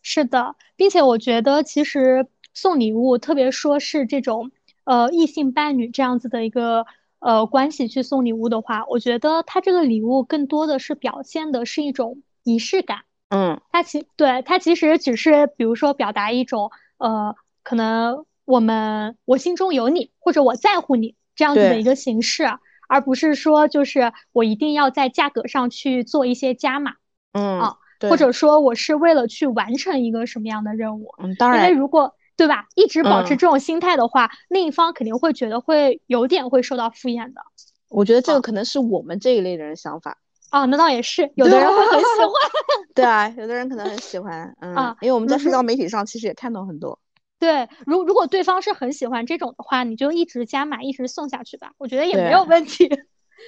是的，并且我觉得其实送礼物，特别说是这种呃异性伴侣这样子的一个呃关系去送礼物的话，我觉得他这个礼物更多的是表现的是一种仪式感。嗯，他其对他其实只是比如说表达一种呃可能我们我心中有你或者我在乎你这样子的一个形式，而不是说就是我一定要在价格上去做一些加码。嗯啊。或者说我是为了去完成一个什么样的任务？嗯，当然，因为如果对吧，一直保持这种心态的话，另一方肯定会觉得会有点会受到敷衍的。我觉得这个可能是我们这一类的人想法啊，那倒也是，(laughs) 有的人会很喜欢。(laughs) 对啊，有的人可能很喜欢，(laughs) 嗯，因为我们在社交媒体上其实也看到很多。对，如如果对方是很喜欢这种的话，你就一直加码，一直送下去吧，我觉得也没有问题，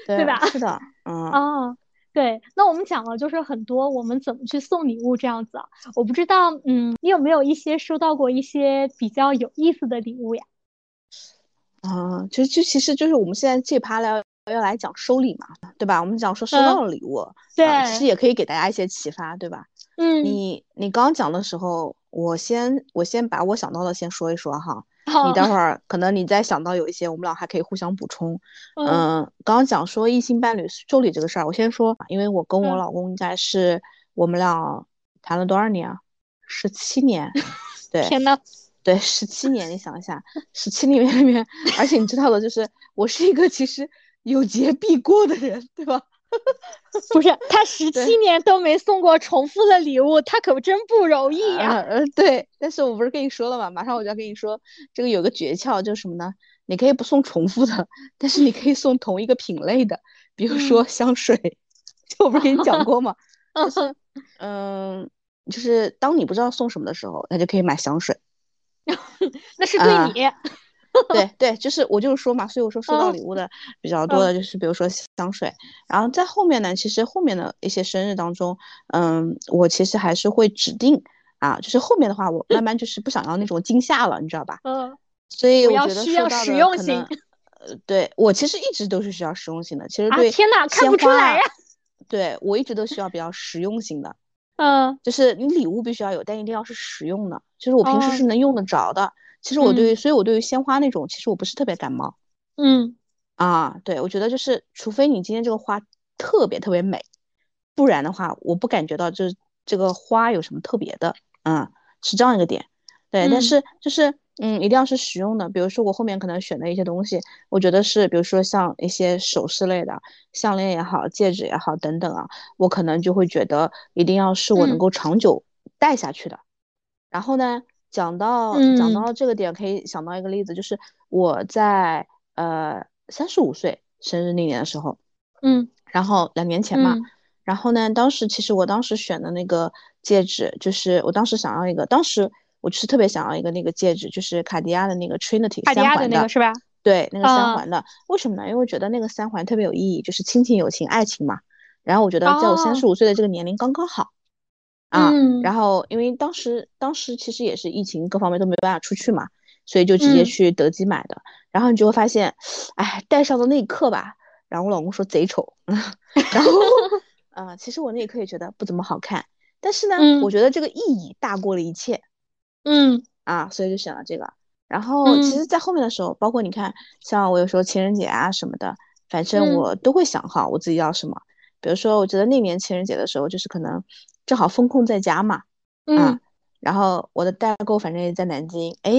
对吧？是的，嗯啊。对，那我们讲了就是很多我们怎么去送礼物这样子啊，我不知道，嗯，你有没有一些收到过一些比较有意思的礼物呀？啊，就就其实就是我们现在这趴来要来讲收礼嘛，对吧？我们讲说收到了礼物，对，其实也可以给大家一些启发，对吧？嗯，你你刚讲的时候，我先我先把我想到的先说一说哈。你待会儿可能你再想到有一些，我们俩还可以互相补充。嗯，刚刚讲说异性伴侣收礼这个事儿，我先说，因为我跟我老公应该是我们俩谈了多少年啊？十七年。对，天呐，对，十七年，你想一下，十七年里面，而且你知道的，就是我是一个其实有节必过的人，对吧？(laughs) 不是 (laughs) 他十七年都没送过重复的礼物，他可真不容易呀。呃，对，但是我不是跟你说了吗？马上我就要跟你说，这个有个诀窍，就是什么呢？你可以不送重复的，但是你可以送同一个品类的，比如说香水。(laughs) 就我不是跟你讲过吗？就是，嗯，就是当你不知道送什么的时候，那就可以买香水。那是对你。对对，就是我就是说嘛，所以我说收到礼物的比较多的就是比如说香水，然后在后面呢，其实后面的一些生日当中，嗯，我其实还是会指定啊，就是后面的话，我慢慢就是不想要那种惊吓了，你知道吧？嗯，所以我觉得需要实用性。呃，对我其实一直都是需要实用性的，其实对天哪，看不出来呀。对我一直都需要比较实用性的，嗯，就是你礼物必须要有，但一定要是实用的，就是我平时是能用得着的。其实我对于，所以我对于鲜花那种，其实我不是特别感冒。嗯，啊，对，我觉得就是，除非你今天这个花特别特别美，不然的话，我不感觉到这这个花有什么特别的。嗯，是这样一个点。对，但是就是，嗯，一定要是实用的。比如说我后面可能选的一些东西，我觉得是，比如说像一些首饰类的，项链也好，戒指也好，等等啊，我可能就会觉得一定要是我能够长久戴下去的。然后呢？讲到讲到这个点，可以想到一个例子，就是我在呃三十五岁生日那年的时候，嗯，然后两年前嘛，然后呢，当时其实我当时选的那个戒指，就是我当时想要一个，当时我就是特别想要一个那个戒指，就是卡地亚的那个 Trinity 三环的那个是吧？对，那个三环的，为什么呢？因为我觉得那个三环特别有意义，就是亲情、友情、爱情嘛。然后我觉得在我三十五岁的这个年龄刚刚好。啊，然后因为当时当时其实也是疫情，各方面都没办法出去嘛，所以就直接去德基买的。然后你就会发现，哎，戴上的那一刻吧，然后我老公说贼丑，(laughs) 然后，(laughs) 啊，其实我那一刻也觉得不怎么好看，但是呢，我觉得这个意义大过了一切，嗯，啊，所以就选了这个。然后其实，在后面的时候，包括你看，像我有时候情人节啊什么的，反正我都会想好我自己要什么。比如说，我觉得那年情人节的时候，就是可能。正好风控在家嘛，嗯，然后我的代购反正也在南京，哎，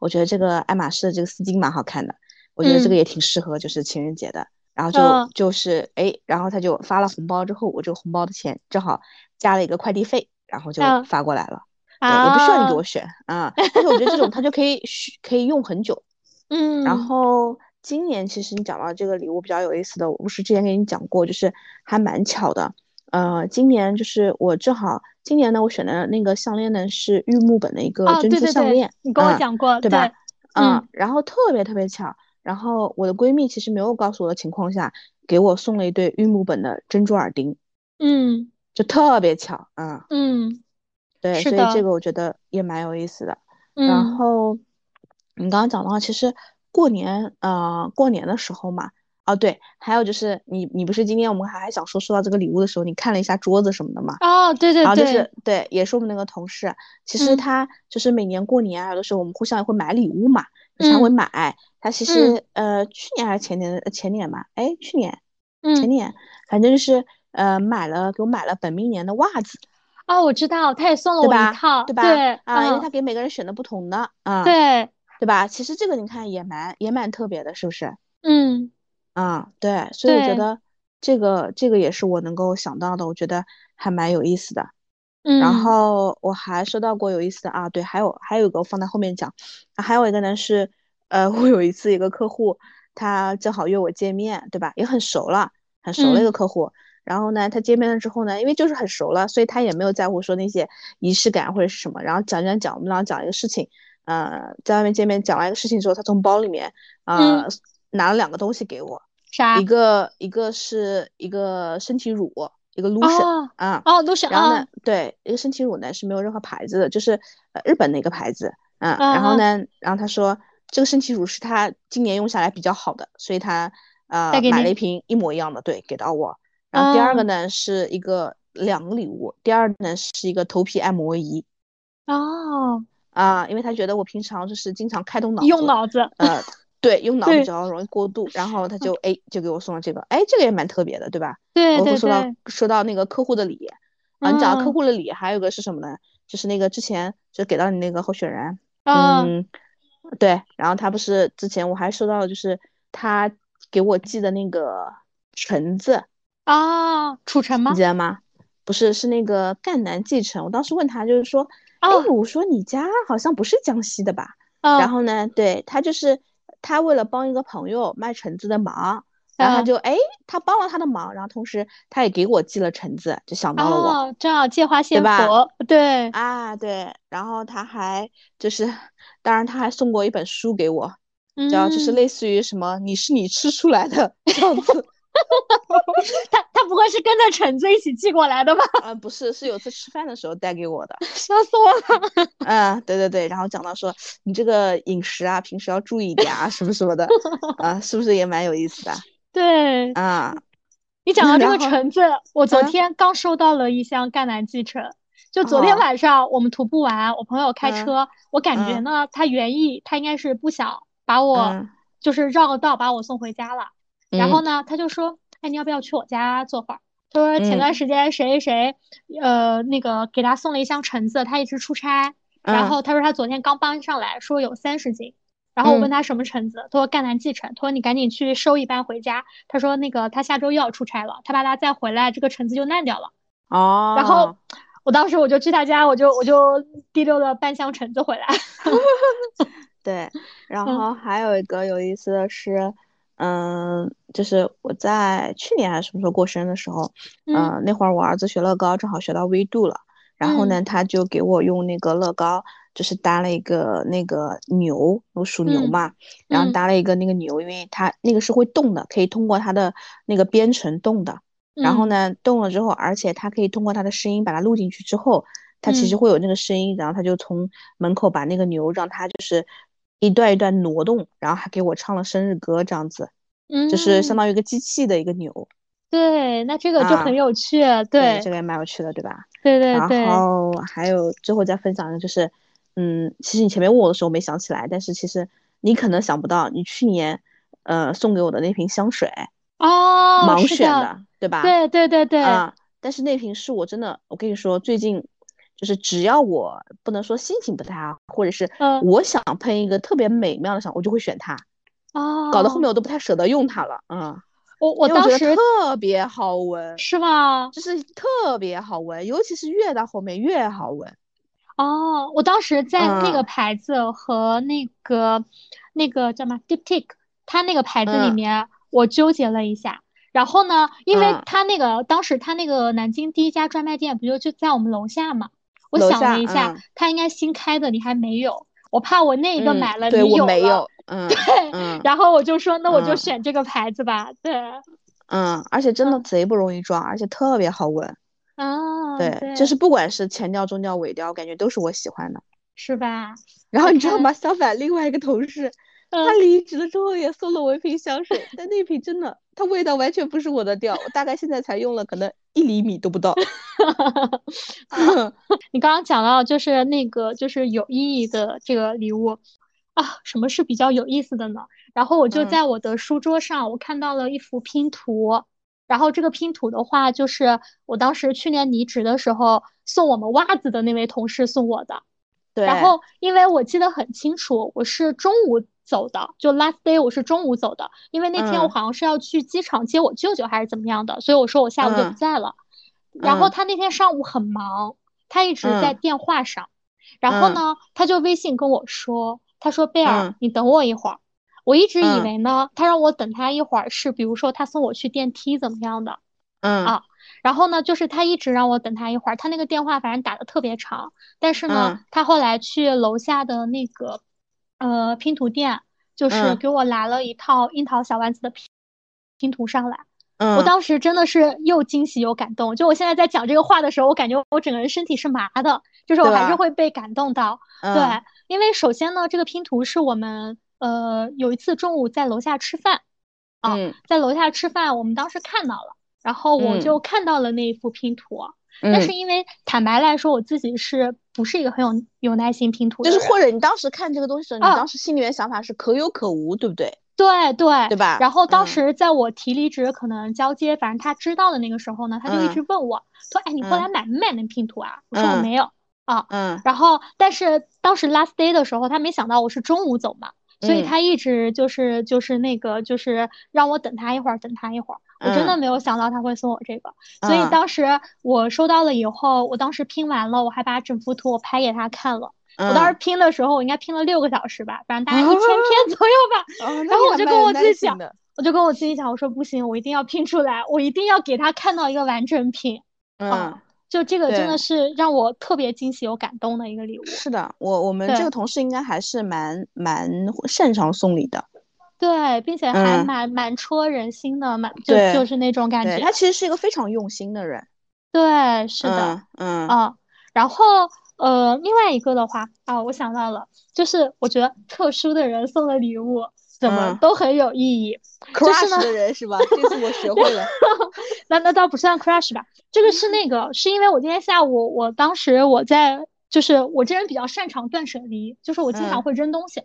我觉得这个爱马仕的这个丝巾蛮好看的，我觉得这个也挺适合就是情人节的，然后就就是哎，然后他就发了红包之后，我这个红包的钱正好加了一个快递费，然后就发过来了，对，也不需要你给我选啊，但是我觉得这种它就可以可以用很久，(laughs) 嗯，然后今年其实你讲到这个礼物比较有意思的，我不是之前给你讲过，就是还蛮巧的。呃，今年就是我正好今年呢，我选的那个项链呢是玉木本的一个珍珠项链，你跟我讲过，对吧？嗯，然后特别特别巧，然后我的闺蜜其实没有告诉我的情况下，给我送了一对玉木本的珍珠耳钉，嗯，就特别巧，嗯嗯，对，所以这个我觉得也蛮有意思的。然后你刚刚讲的话，其实过年，呃，过年的时候嘛。哦，对，还有就是你，你不是今天我们还还想说收到这个礼物的时候，你看了一下桌子什么的嘛？哦，对对对，然后就是对，也是我们那个同事，其实他就是每年过年啊，有的时候我们互相也会买礼物嘛，他会买。他其实呃，去年还是前年，前年嘛，哎，去年，前年，反正就是呃，买了给我买了本命年的袜子。哦，我知道，他也送了我一套，对吧？对啊，因为他给每个人选的不同的啊，对对吧？其实这个你看也蛮也蛮特别的，是不是？嗯。啊，对，所以我觉得这个这个也是我能够想到的，我觉得还蛮有意思的。嗯，然后我还收到过有意思的啊，对，还有还有一个放在后面讲，还有一个呢是，呃，(laughs) 我有一次一个客户，他正好约我见面，对吧？也很熟了，很熟的一个客户。然后呢，他见面了之后呢，因为就是很熟了，所以他也没有在乎说那些仪式感或者是什么。然后讲讲讲，我们俩讲一个事情，呃，在外面见面讲完一个事情之后，他从包里面啊。拿了两个东西给我，啥？一个一个是一个身体乳，一个 lotion 啊，哦 lotion，然后呢，对，一个身体乳呢是没有任何牌子的，就是呃日本的一个牌子，嗯，然后呢，然后他说这个身体乳是他今年用下来比较好的，所以他呃买了一瓶一模一样的，对，给到我。然后第二个呢是一个两个礼物，第二呢是一个头皮按摩仪。哦，啊，因为他觉得我平常就是经常开动脑子，用脑子，呃。(laughs) 对，用脑子比较容易过度，然后他就哎，就给我送了这个，哎，这个也蛮特别的，对吧？对对对。我会收到收到那个客户的礼，啊，你讲到客户的礼，还有个是什么呢？就是那个之前就给到你那个候选人，嗯，对，然后他不是之前我还收到了，就是他给我寄的那个橙子啊，储橙吗？你记得吗？不是，是那个赣南蓟橙。我当时问他，就是说，哎，我说你家好像不是江西的吧？然后呢，对他就是。他为了帮一个朋友卖橙子的忙，然后他就哎，他帮了他的忙，然后同时他也给我寄了橙子，就想到了我，正好借花献佛，对啊对，然后他还就是，当然他还送过一本书给我，然后就是类似于什么你是你吃出来的 (laughs) 这样子。(laughs) 他他不会是跟着橙子一起寄过来的吧？啊，不是，是有次吃饭的时候带给我的，(laughs) 笑死我了。(laughs) 嗯，对对对，然后讲到说你这个饮食啊，平时要注意一点啊，什么什么的，啊，是不是也蛮有意思的？对，啊，你讲到这个橙子，我昨天刚收到了一箱赣南蓟橙，就昨天晚上我们徒步完，我朋友开车，我感觉呢，他原意他应该是不想把我就是绕个道把我送回家了。然后呢，他就说，哎，你要不要去我家坐会儿？他说前段时间谁谁谁，呃，那个给他送了一箱橙子，他一直出差。然后他说他昨天刚搬上来，说有三十斤。然后我问他什么橙子，他说赣南蓟橙。他说你赶紧去收一半回家。他说那个他下周又要出差了，他怕他再回来这个橙子就烂掉了。哦。然后我当时我就去他家，我就我就提溜了半箱橙子回来。(laughs) (laughs) 对，然后还有一个有意思的是。嗯，就是我在去年还是什么时候过生日的时候，嗯，那会儿我儿子学乐高，正好学到微度了，然后呢，他就给我用那个乐高，就是搭了一个那个牛，我属牛嘛，然后搭了一个那个牛，因为它那个是会动的，可以通过它的那个编程动的，然后呢，动了之后，而且它可以通过它的声音把它录进去之后，它其实会有那个声音，然后他就从门口把那个牛让它就是。一段一段挪动，然后还给我唱了生日歌，这样子，嗯，就是相当于一个机器的一个牛。对，那这个就很有趣，对，这个也蛮有趣的，对吧？对对对。然后还有最后再分享的就是，嗯，其实你前面问我的时候没想起来，但是其实你可能想不到，你去年呃送给我的那瓶香水哦，盲选的，对吧？对对对对。啊，但是那瓶是我真的，我跟你说，最近。就是只要我不能说心情不太好，或者是我想喷一个特别美妙的香，我就会选它。哦，搞得后面我都不太舍得用它了。嗯，我我当时特别好闻，是吗？就是特别好闻，尤其是越到后面越好闻。哦，我当时在那个牌子和那个那个叫什么 Deep Take。他那个牌子里面，我纠结了一下。然后呢，因为他那个当时他那个南京第一家专卖店不就就在我们楼下嘛？我想了一下，他应该新开的，你还没有。我怕我那一个买了，你有了。(laughs) 嗯，对。然后我就说，那我就选这个牌子吧。对。嗯，而且真的贼不容易撞，而且特别好闻。啊。对，就是不管是前调、中调、尾调，感觉都是我喜欢的。是吧？然后你知道吗？相反，另外一个同事，他离职了之后也送了我一瓶香水，但那瓶真的，它味道完全不是我的调。我大概现在才用了可能一厘米都不到。(laughs) (laughs) 你刚刚讲到就是那个就是有意义的这个礼物啊，什么是比较有意思的呢？然后我就在我的书桌上，我看到了一幅拼图，然后这个拼图的话，就是我当时去年离职的时候送我们袜子的那位同事送我的。对。然后因为我记得很清楚，我是中午走的，就 last day 我是中午走的，因为那天我好像是要去机场接我舅舅还是怎么样的，所以我说我下午就不在了。然后他那天上午很忙，他一直在电话上，然后呢，他就微信跟我说，他说贝尔，你等我一会儿。我一直以为呢，他让我等他一会儿是，比如说他送我去电梯怎么样的，嗯。啊，然后呢，就是他一直让我等他一会儿，他那个电话反正打的特别长，但是呢，他后来去楼下的那个呃拼图店，就是给我拿了一套樱桃小丸子的拼拼图上来，我当时真的是又惊喜又感动，就我现在在讲这个话的时候，我感觉我整个人身体是麻的，就是我还是会被感动到，对，因为首先呢，这个拼图是我们。呃，有一次中午在楼下吃饭，啊，在楼下吃饭，我们当时看到了，然后我就看到了那一幅拼图，但是因为坦白来说，我自己是不是一个很有有耐心拼图的？就是或者你当时看这个东西的时候，你当时心里面想法是可有可无，对不对？对对，对吧？然后当时在我提离职，可能交接，反正他知道的那个时候呢，他就一直问我，说，哎，你后来买没买那拼图啊？我说我没有啊，嗯，然后但是当时 last day 的时候，他没想到我是中午走嘛。所以他一直就是就是那个就是让我等他一会儿，等他一会儿。我真的没有想到他会送我这个，所以当时我收到了以后，我当时拼完了，我还把整幅图我拍给他看了。我当时拼的时候，我应该拼了六个小时吧，反正大概一千篇 (laughs) 左右吧。然后我就跟我自己讲，我就跟我自己讲，我说不行，我一定要拼出来，我一定要给他看到一个完整品。嗯。就这个真的是让我特别惊喜又感动的一个礼物。是的，我我们这个同事应该还是蛮蛮擅长送礼的。对，并且还蛮蛮戳人心的，蛮就就是那种感觉。他其实是一个非常用心的人。对，是的，嗯啊。然后呃，另外一个的话啊，我想到了，就是我觉得特殊的人送的礼物。怎么都很有意义，crush 的人是吧？这次我学会了。(laughs) 那那倒不算 crush 吧，这个是那个，是因为我今天下午，我当时我在，就是我这人比较擅长断舍离，就是我经常会扔东西，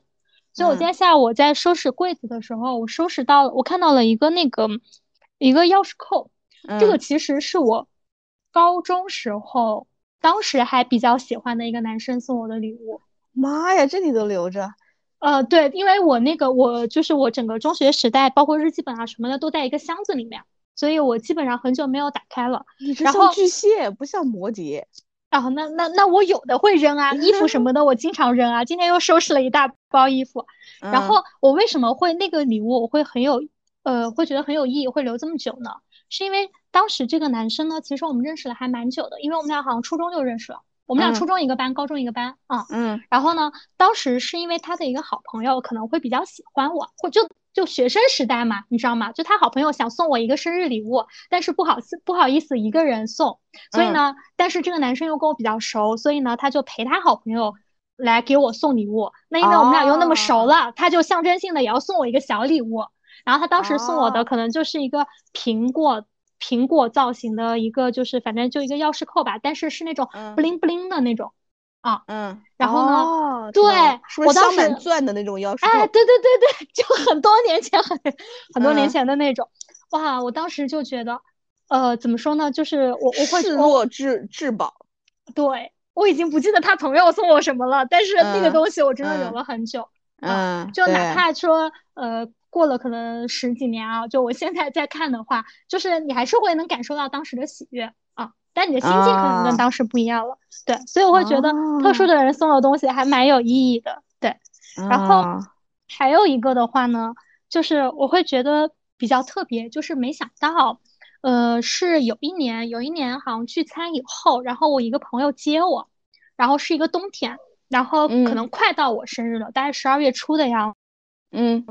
所以我今天下午我在收拾柜子的时候，我收拾到了，我看到了一个那个一个钥匙扣，这个其实是我高中时候当时还比较喜欢的一个男生送我的礼物。妈呀，这你都留着？呃，对，因为我那个我就是我整个中学时代，包括日记本啊什么的，都在一个箱子里面，所以我基本上很久没有打开了。你这像巨蟹，不像摩羯。啊，那那那我有的会扔啊，衣服什么的我经常扔啊。今天又收拾了一大包衣服，(laughs) 然后我为什么会那个礼物我会很有呃会觉得很有意义，会留这么久呢？是因为当时这个男生呢，其实我们认识了还蛮久的，因为我们俩好像初中就认识了。我们俩初中一个班，高中一个班啊。嗯。然后呢，当时是因为他的一个好朋友可能会比较喜欢我，或就就学生时代嘛，你知道吗？就他好朋友想送我一个生日礼物，但是不好思不好意思一个人送，所以呢，但是这个男生又跟我比较熟，所以呢，他就陪他好朋友来给我送礼物。那因为我们俩又那么熟了，他就象征性的也要送我一个小礼物。然后他当时送我的可能就是一个苹果。苹果造型的一个，就是反正就一个钥匙扣吧，但是是那种不灵不灵的那种啊。嗯。然后呢？对，我当时钻的那种钥匙。哎，对对对对，就很多年前很很多年前的那种。哇，我当时就觉得，呃，怎么说呢？就是我我会视若至至宝。对，我已经不记得他朋友送我什么了，但是那个东西我真的留了很久。嗯。就哪怕说，呃。过了可能十几年啊，就我现在在看的话，就是你还是会能感受到当时的喜悦啊，但你的心境可能跟当时不一样了。对，所以我会觉得特殊的人送的东西还蛮有意义的。对，然后还有一个的话呢，就是我会觉得比较特别，就是没想到，呃，是有一年，有一年好像聚餐以后，然后我一个朋友接我，然后是一个冬天，然后可能快到我生日了，大概十二月初的样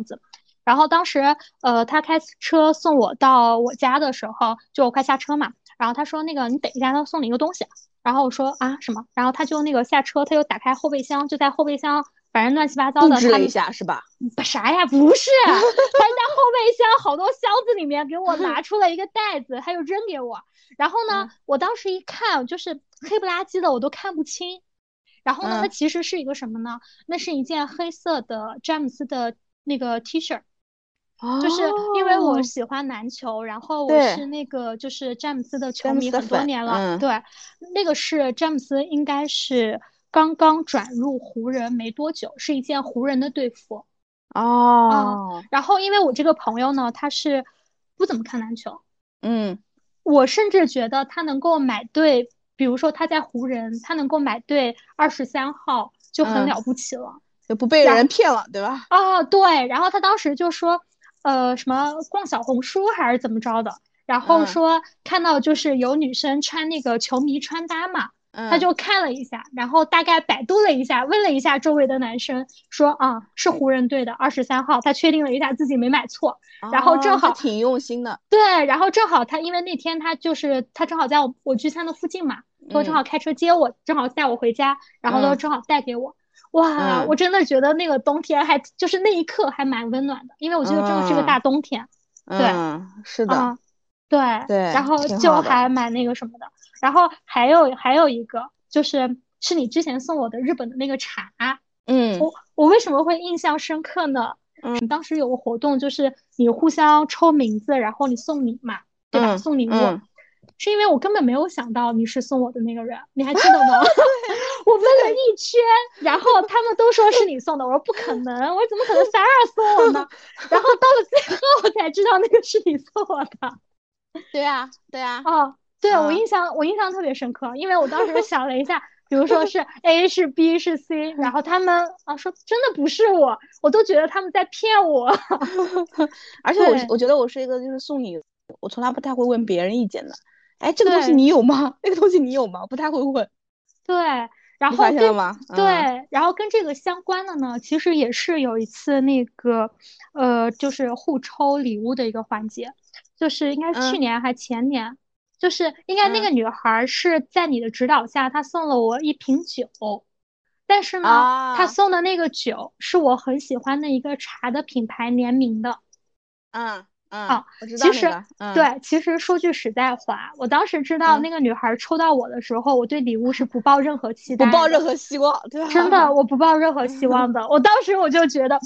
子。然后当时，呃，他开车送我到我家的时候，就我快下车嘛。然后他说：“那个，你等一下，他送你一个东西。”然后我说：“啊，什么？”然后他就那个下车，他又打开后备箱，就在后备箱，反正乱七八糟的。布了一下是吧？啥呀？不是，他在后备箱好多箱子里面给我拿出了一个袋子，他又扔给我。然后呢，我当时一看，就是黑不拉几的，我都看不清。然后呢，它其实是一个什么呢？那是一件黑色的詹姆斯的那个 T 恤。就是因为我喜欢篮球，然后我是那个就是詹姆斯的球迷很多年了。对，那个是詹姆斯，应该是刚刚转入湖人没多久，是一件湖人的队服。哦。然后因为我这个朋友呢，他是不怎么看篮球。嗯。我甚至觉得他能够买对，比如说他在湖人，他能够买对二十三号就很了不起了，就不被人骗了，对吧？啊，对。然后他当时就说。呃，什么逛小红书还是怎么着的？然后说看到就是有女生穿那个球迷穿搭嘛，他就看了一下，然后大概百度了一下，问了一下周围的男生，说啊是湖人队的二十三号，他确定了一下自己没买错，然后正好挺用心的，对，然后正好他因为那天他就是他正好在我我聚餐的附近嘛，他正好开车接我，正好带我回家，然后都正好带给我。哇，我真的觉得那个冬天还就是那一刻还蛮温暖的，因为我觉得真的是个大冬天。对，是的，对对，然后就还蛮那个什么的。然后还有还有一个就是是你之前送我的日本的那个茶。嗯，我我为什么会印象深刻呢？嗯，当时有个活动就是你互相抽名字，然后你送礼嘛，对吧？送礼物。是因为我根本没有想到你是送我的那个人，你还记得吗？(laughs) 我问了一圈，然后他们都说是你送的，我说不可能，我说怎么可能三二送我呢？然后到了最后我才知道那个是你送我的。对呀，对呀。哦，对我印象我印象特别深刻，因为我当时想了一下，比如说是 A 是 B 是 C，然后他们啊说真的不是我，我都觉得他们在骗我。(laughs) 而且我我觉得我是一个就是送礼，我从来不太会问别人意见的。哎，这个东西你有吗？(laughs) 那个东西你有吗？不太会问。对，然后跟对，然后跟这个相关的呢，其实也是有一次那个，呃，就是互抽礼物的一个环节，就是应该是去年还前年，就是应该那个女孩是在你的指导下，她送了我一瓶酒，但是呢，她送的那个酒是我很喜欢的一个茶的品牌联名的。嗯。啊，其实对，其实说句实在话，我当时知道那个女孩抽到我的时候，我对礼物是不抱任何期待，不抱任何希望，对吧？真的，我不抱任何 (laughs) 希望的。我当时我就觉得，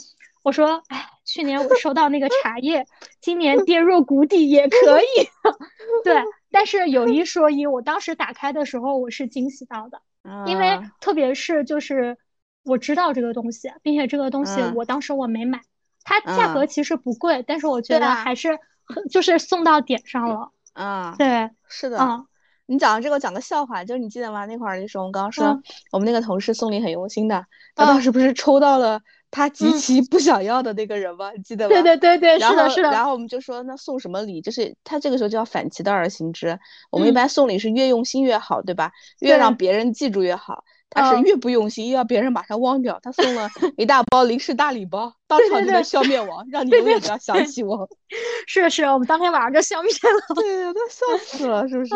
我说，哎，去年我收到那个茶叶，今年跌入谷底也可以。(laughs) 对，(laughs) 但是有一说一，我当时打开的时候，我是惊喜到的，因为特别是就是我知道这个东西，并且这个东西我当时我没买。它价格其实不贵，但是我觉得还是很就是送到点上了。啊，对，是的。嗯，你讲这个讲个笑话，就是你记得吗？那会儿的时候，我们刚刚说我们那个同事送礼很用心的，他当时不是抽到了他极其不想要的那个人吗？你记得吗？对对对对，是的，是的。然后我们就说那送什么礼？就是他这个时候就要反其道而行之。我们一般送礼是越用心越好，对吧？越让别人记住越好。他是越不用心，越要别人把他忘掉。他送了 (laughs) 一大包零食大礼包，当场就能消灭我，让 (laughs) 你永远不要想起我。(laughs) 是是，我们当天晚上就消灭了。对呀，都笑死了，是不是？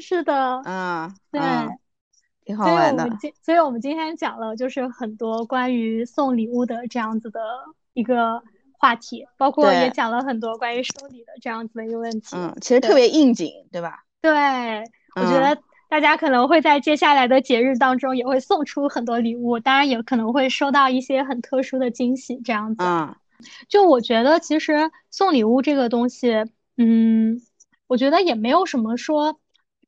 是的。嗯，对，挺好玩的。所以我们今，所以我们今天讲了，就是很多关于送礼物的这样子的一个话题，包括也讲了很多关于收礼的这样子的一个问题。嗯，其实特别应景，对吧？对，我觉得。大家可能会在接下来的节日当中也会送出很多礼物，当然也可能会收到一些很特殊的惊喜，这样子。嗯，就我觉得其实送礼物这个东西，嗯，我觉得也没有什么说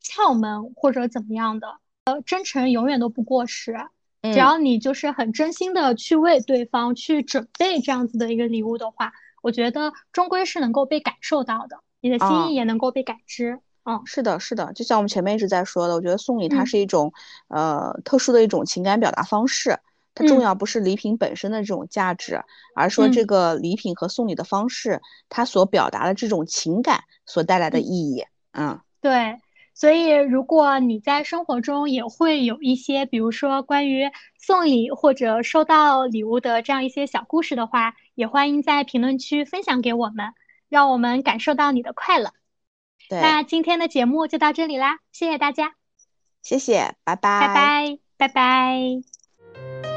窍门或者怎么样的，呃，真诚永远都不过时。只要你就是很真心的去为对方去准备这样子的一个礼物的话，我觉得终归是能够被感受到的，你的心意也能够被感知。嗯，是的，是的，就像我们前面一直在说的，我觉得送礼它是一种，呃，特殊的一种情感表达方式。它重要不是礼品本身的这种价值，而说这个礼品和送礼的方式，它所表达的这种情感所带来的意义。嗯，对。所以，如果你在生活中也会有一些，比如说关于送礼或者收到礼物的这样一些小故事的话，也欢迎在评论区分享给我们，让我们感受到你的快乐。那今天的节目就到这里啦谢谢大家。谢谢拜拜。拜拜拜拜。